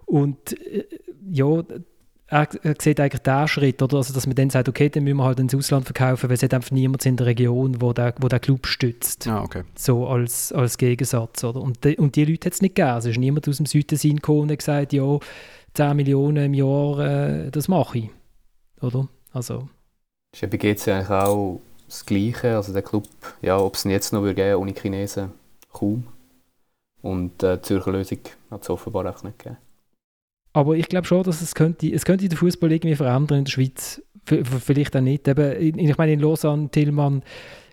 Und äh, ja, er, er sieht eigentlich den Schritt, oder? Also, dass man dann sagt, okay, dann müssen wir halt ins Ausland verkaufen, weil es hat einfach niemand in der Region, wo der, wo der Club stützt. Ah, okay. So als, als Gegensatz, oder? Und die, und die Leute hat es nicht gegeben. Es ist niemand aus dem Süden gekommen und hat gesagt, ja, 10 Millionen im Jahr, äh, das mache ich. Oder? Also. Ist ja bei GC eigentlich auch das Gleiche. Also der Club, ja, ob es ihn jetzt noch würde ohne Chinesen, kaum. Und äh, die Zürcher Lösung hat es offenbar auch nicht gegeben. Aber ich glaube schon, dass es könnte, es könnte den Fußball irgendwie verändern in der Schweiz. Vielleicht auch nicht. Eben, ich meine, in Lausanne, Tillmann,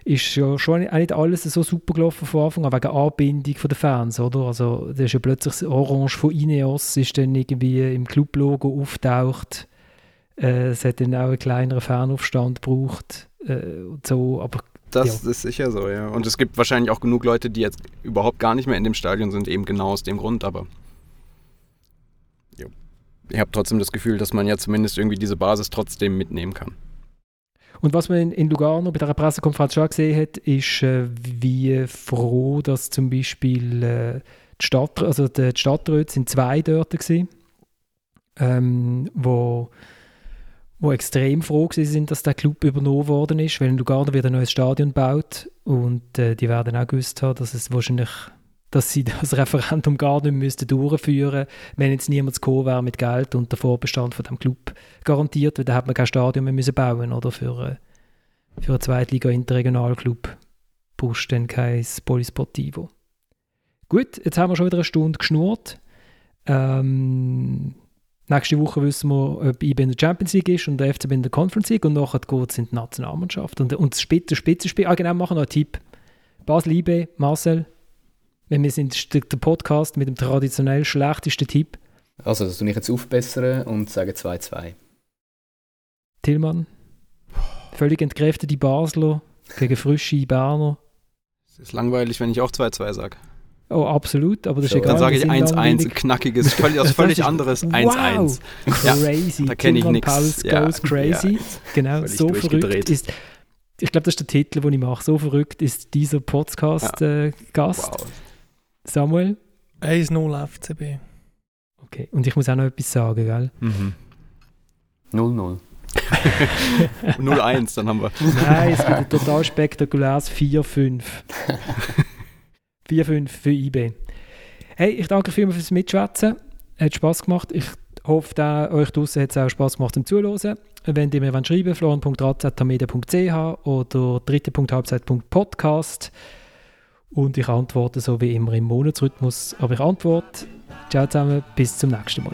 ist ja schon auch nicht alles so super gelaufen von Anfang an, wegen Anbindung der Fans, oder? Also, da ist ja plötzlich das Orange von Ineos ist dann irgendwie im Club-Logo auftaucht. Äh, es hat dann auch einen kleineren Fanaufstand gebraucht äh, und so, aber das ja. ist sicher so, ja. Und es gibt wahrscheinlich auch genug Leute, die jetzt überhaupt gar nicht mehr in dem Stadion sind, eben genau aus dem Grund, aber ich habe trotzdem das Gefühl, dass man ja zumindest irgendwie diese Basis trotzdem mitnehmen kann. Und was man in, Lugano bei der Pressekonferenz schon gesehen hat, ist, äh, wie froh, dass zum Beispiel äh, die, Stadt, also die Stadträte sind zwei dort gewesen, ähm, wo, wo extrem froh sind, dass der Club übernommen worden ist, weil in Lugano wird ein neues Stadion gebaut und äh, die werden auch gewusst haben, dass es wahrscheinlich dass sie <laughs> das Referendum gar nicht müssten durchführen müssten, wenn jetzt niemand gekommen wäre mit Geld und der Vorbestand von dem Club garantiert, weil dann hat man kein Stadion mehr müssen bauen oder für, äh, für einen Zweitliga-Interregionalclub brauchst du dann kein Polisportivo. Gut, jetzt haben wir schon wieder eine Stunde geschnurrt. Ähm, nächste Woche wissen wir, ob IB in der Champions League ist und der FCB in der Conference League und nachher geht es in die Nationalmannschaft. Und, und das Spitzenspiel, ah genau, machen noch einen Tipp. Basel-IB, Marcel, wenn wir sind der Podcast mit dem traditionell schlechtesten Tipp. Also, das tue ich jetzt aufbessern und sage 2-2. Tillmann. Völlig entkräftete Basler gegen frische Berner. Es ist langweilig, wenn ich auch 2-2 sage. Oh, absolut, aber das so, ist egal. Dann sage ich 1-1, ein knackiges, völlig, <laughs> was völlig anderes. 1-1. Wow, crazy. Ja, da kenne ich nichts. Ja, goes crazy. Ja, genau, so verrückt ist. Ich glaube, das ist der Titel, den ich mache. So verrückt ist dieser Podcast-Gast. Äh, wow. Samuel? 1-0 FCB. Okay, und ich muss auch noch etwas sagen, gell? 0-0. 0-1, <laughs> dann haben wir. Nein, es gibt ein total spektakuläres 4-5. 4-5 für IB. Hey, ich danke vielmals fürs Mitschwätzen. Hat Spass gemacht. Ich hoffe, da, euch draußen hat es auch Spass gemacht zum Zuhören. Wenn ihr mir schreiben wollt, florian.radz.media.ch oder dritte.halbzeit.podcast. Und ich antworte so wie immer im Monatsrhythmus. Aber ich antworte. Ciao zusammen, bis zum nächsten Mal.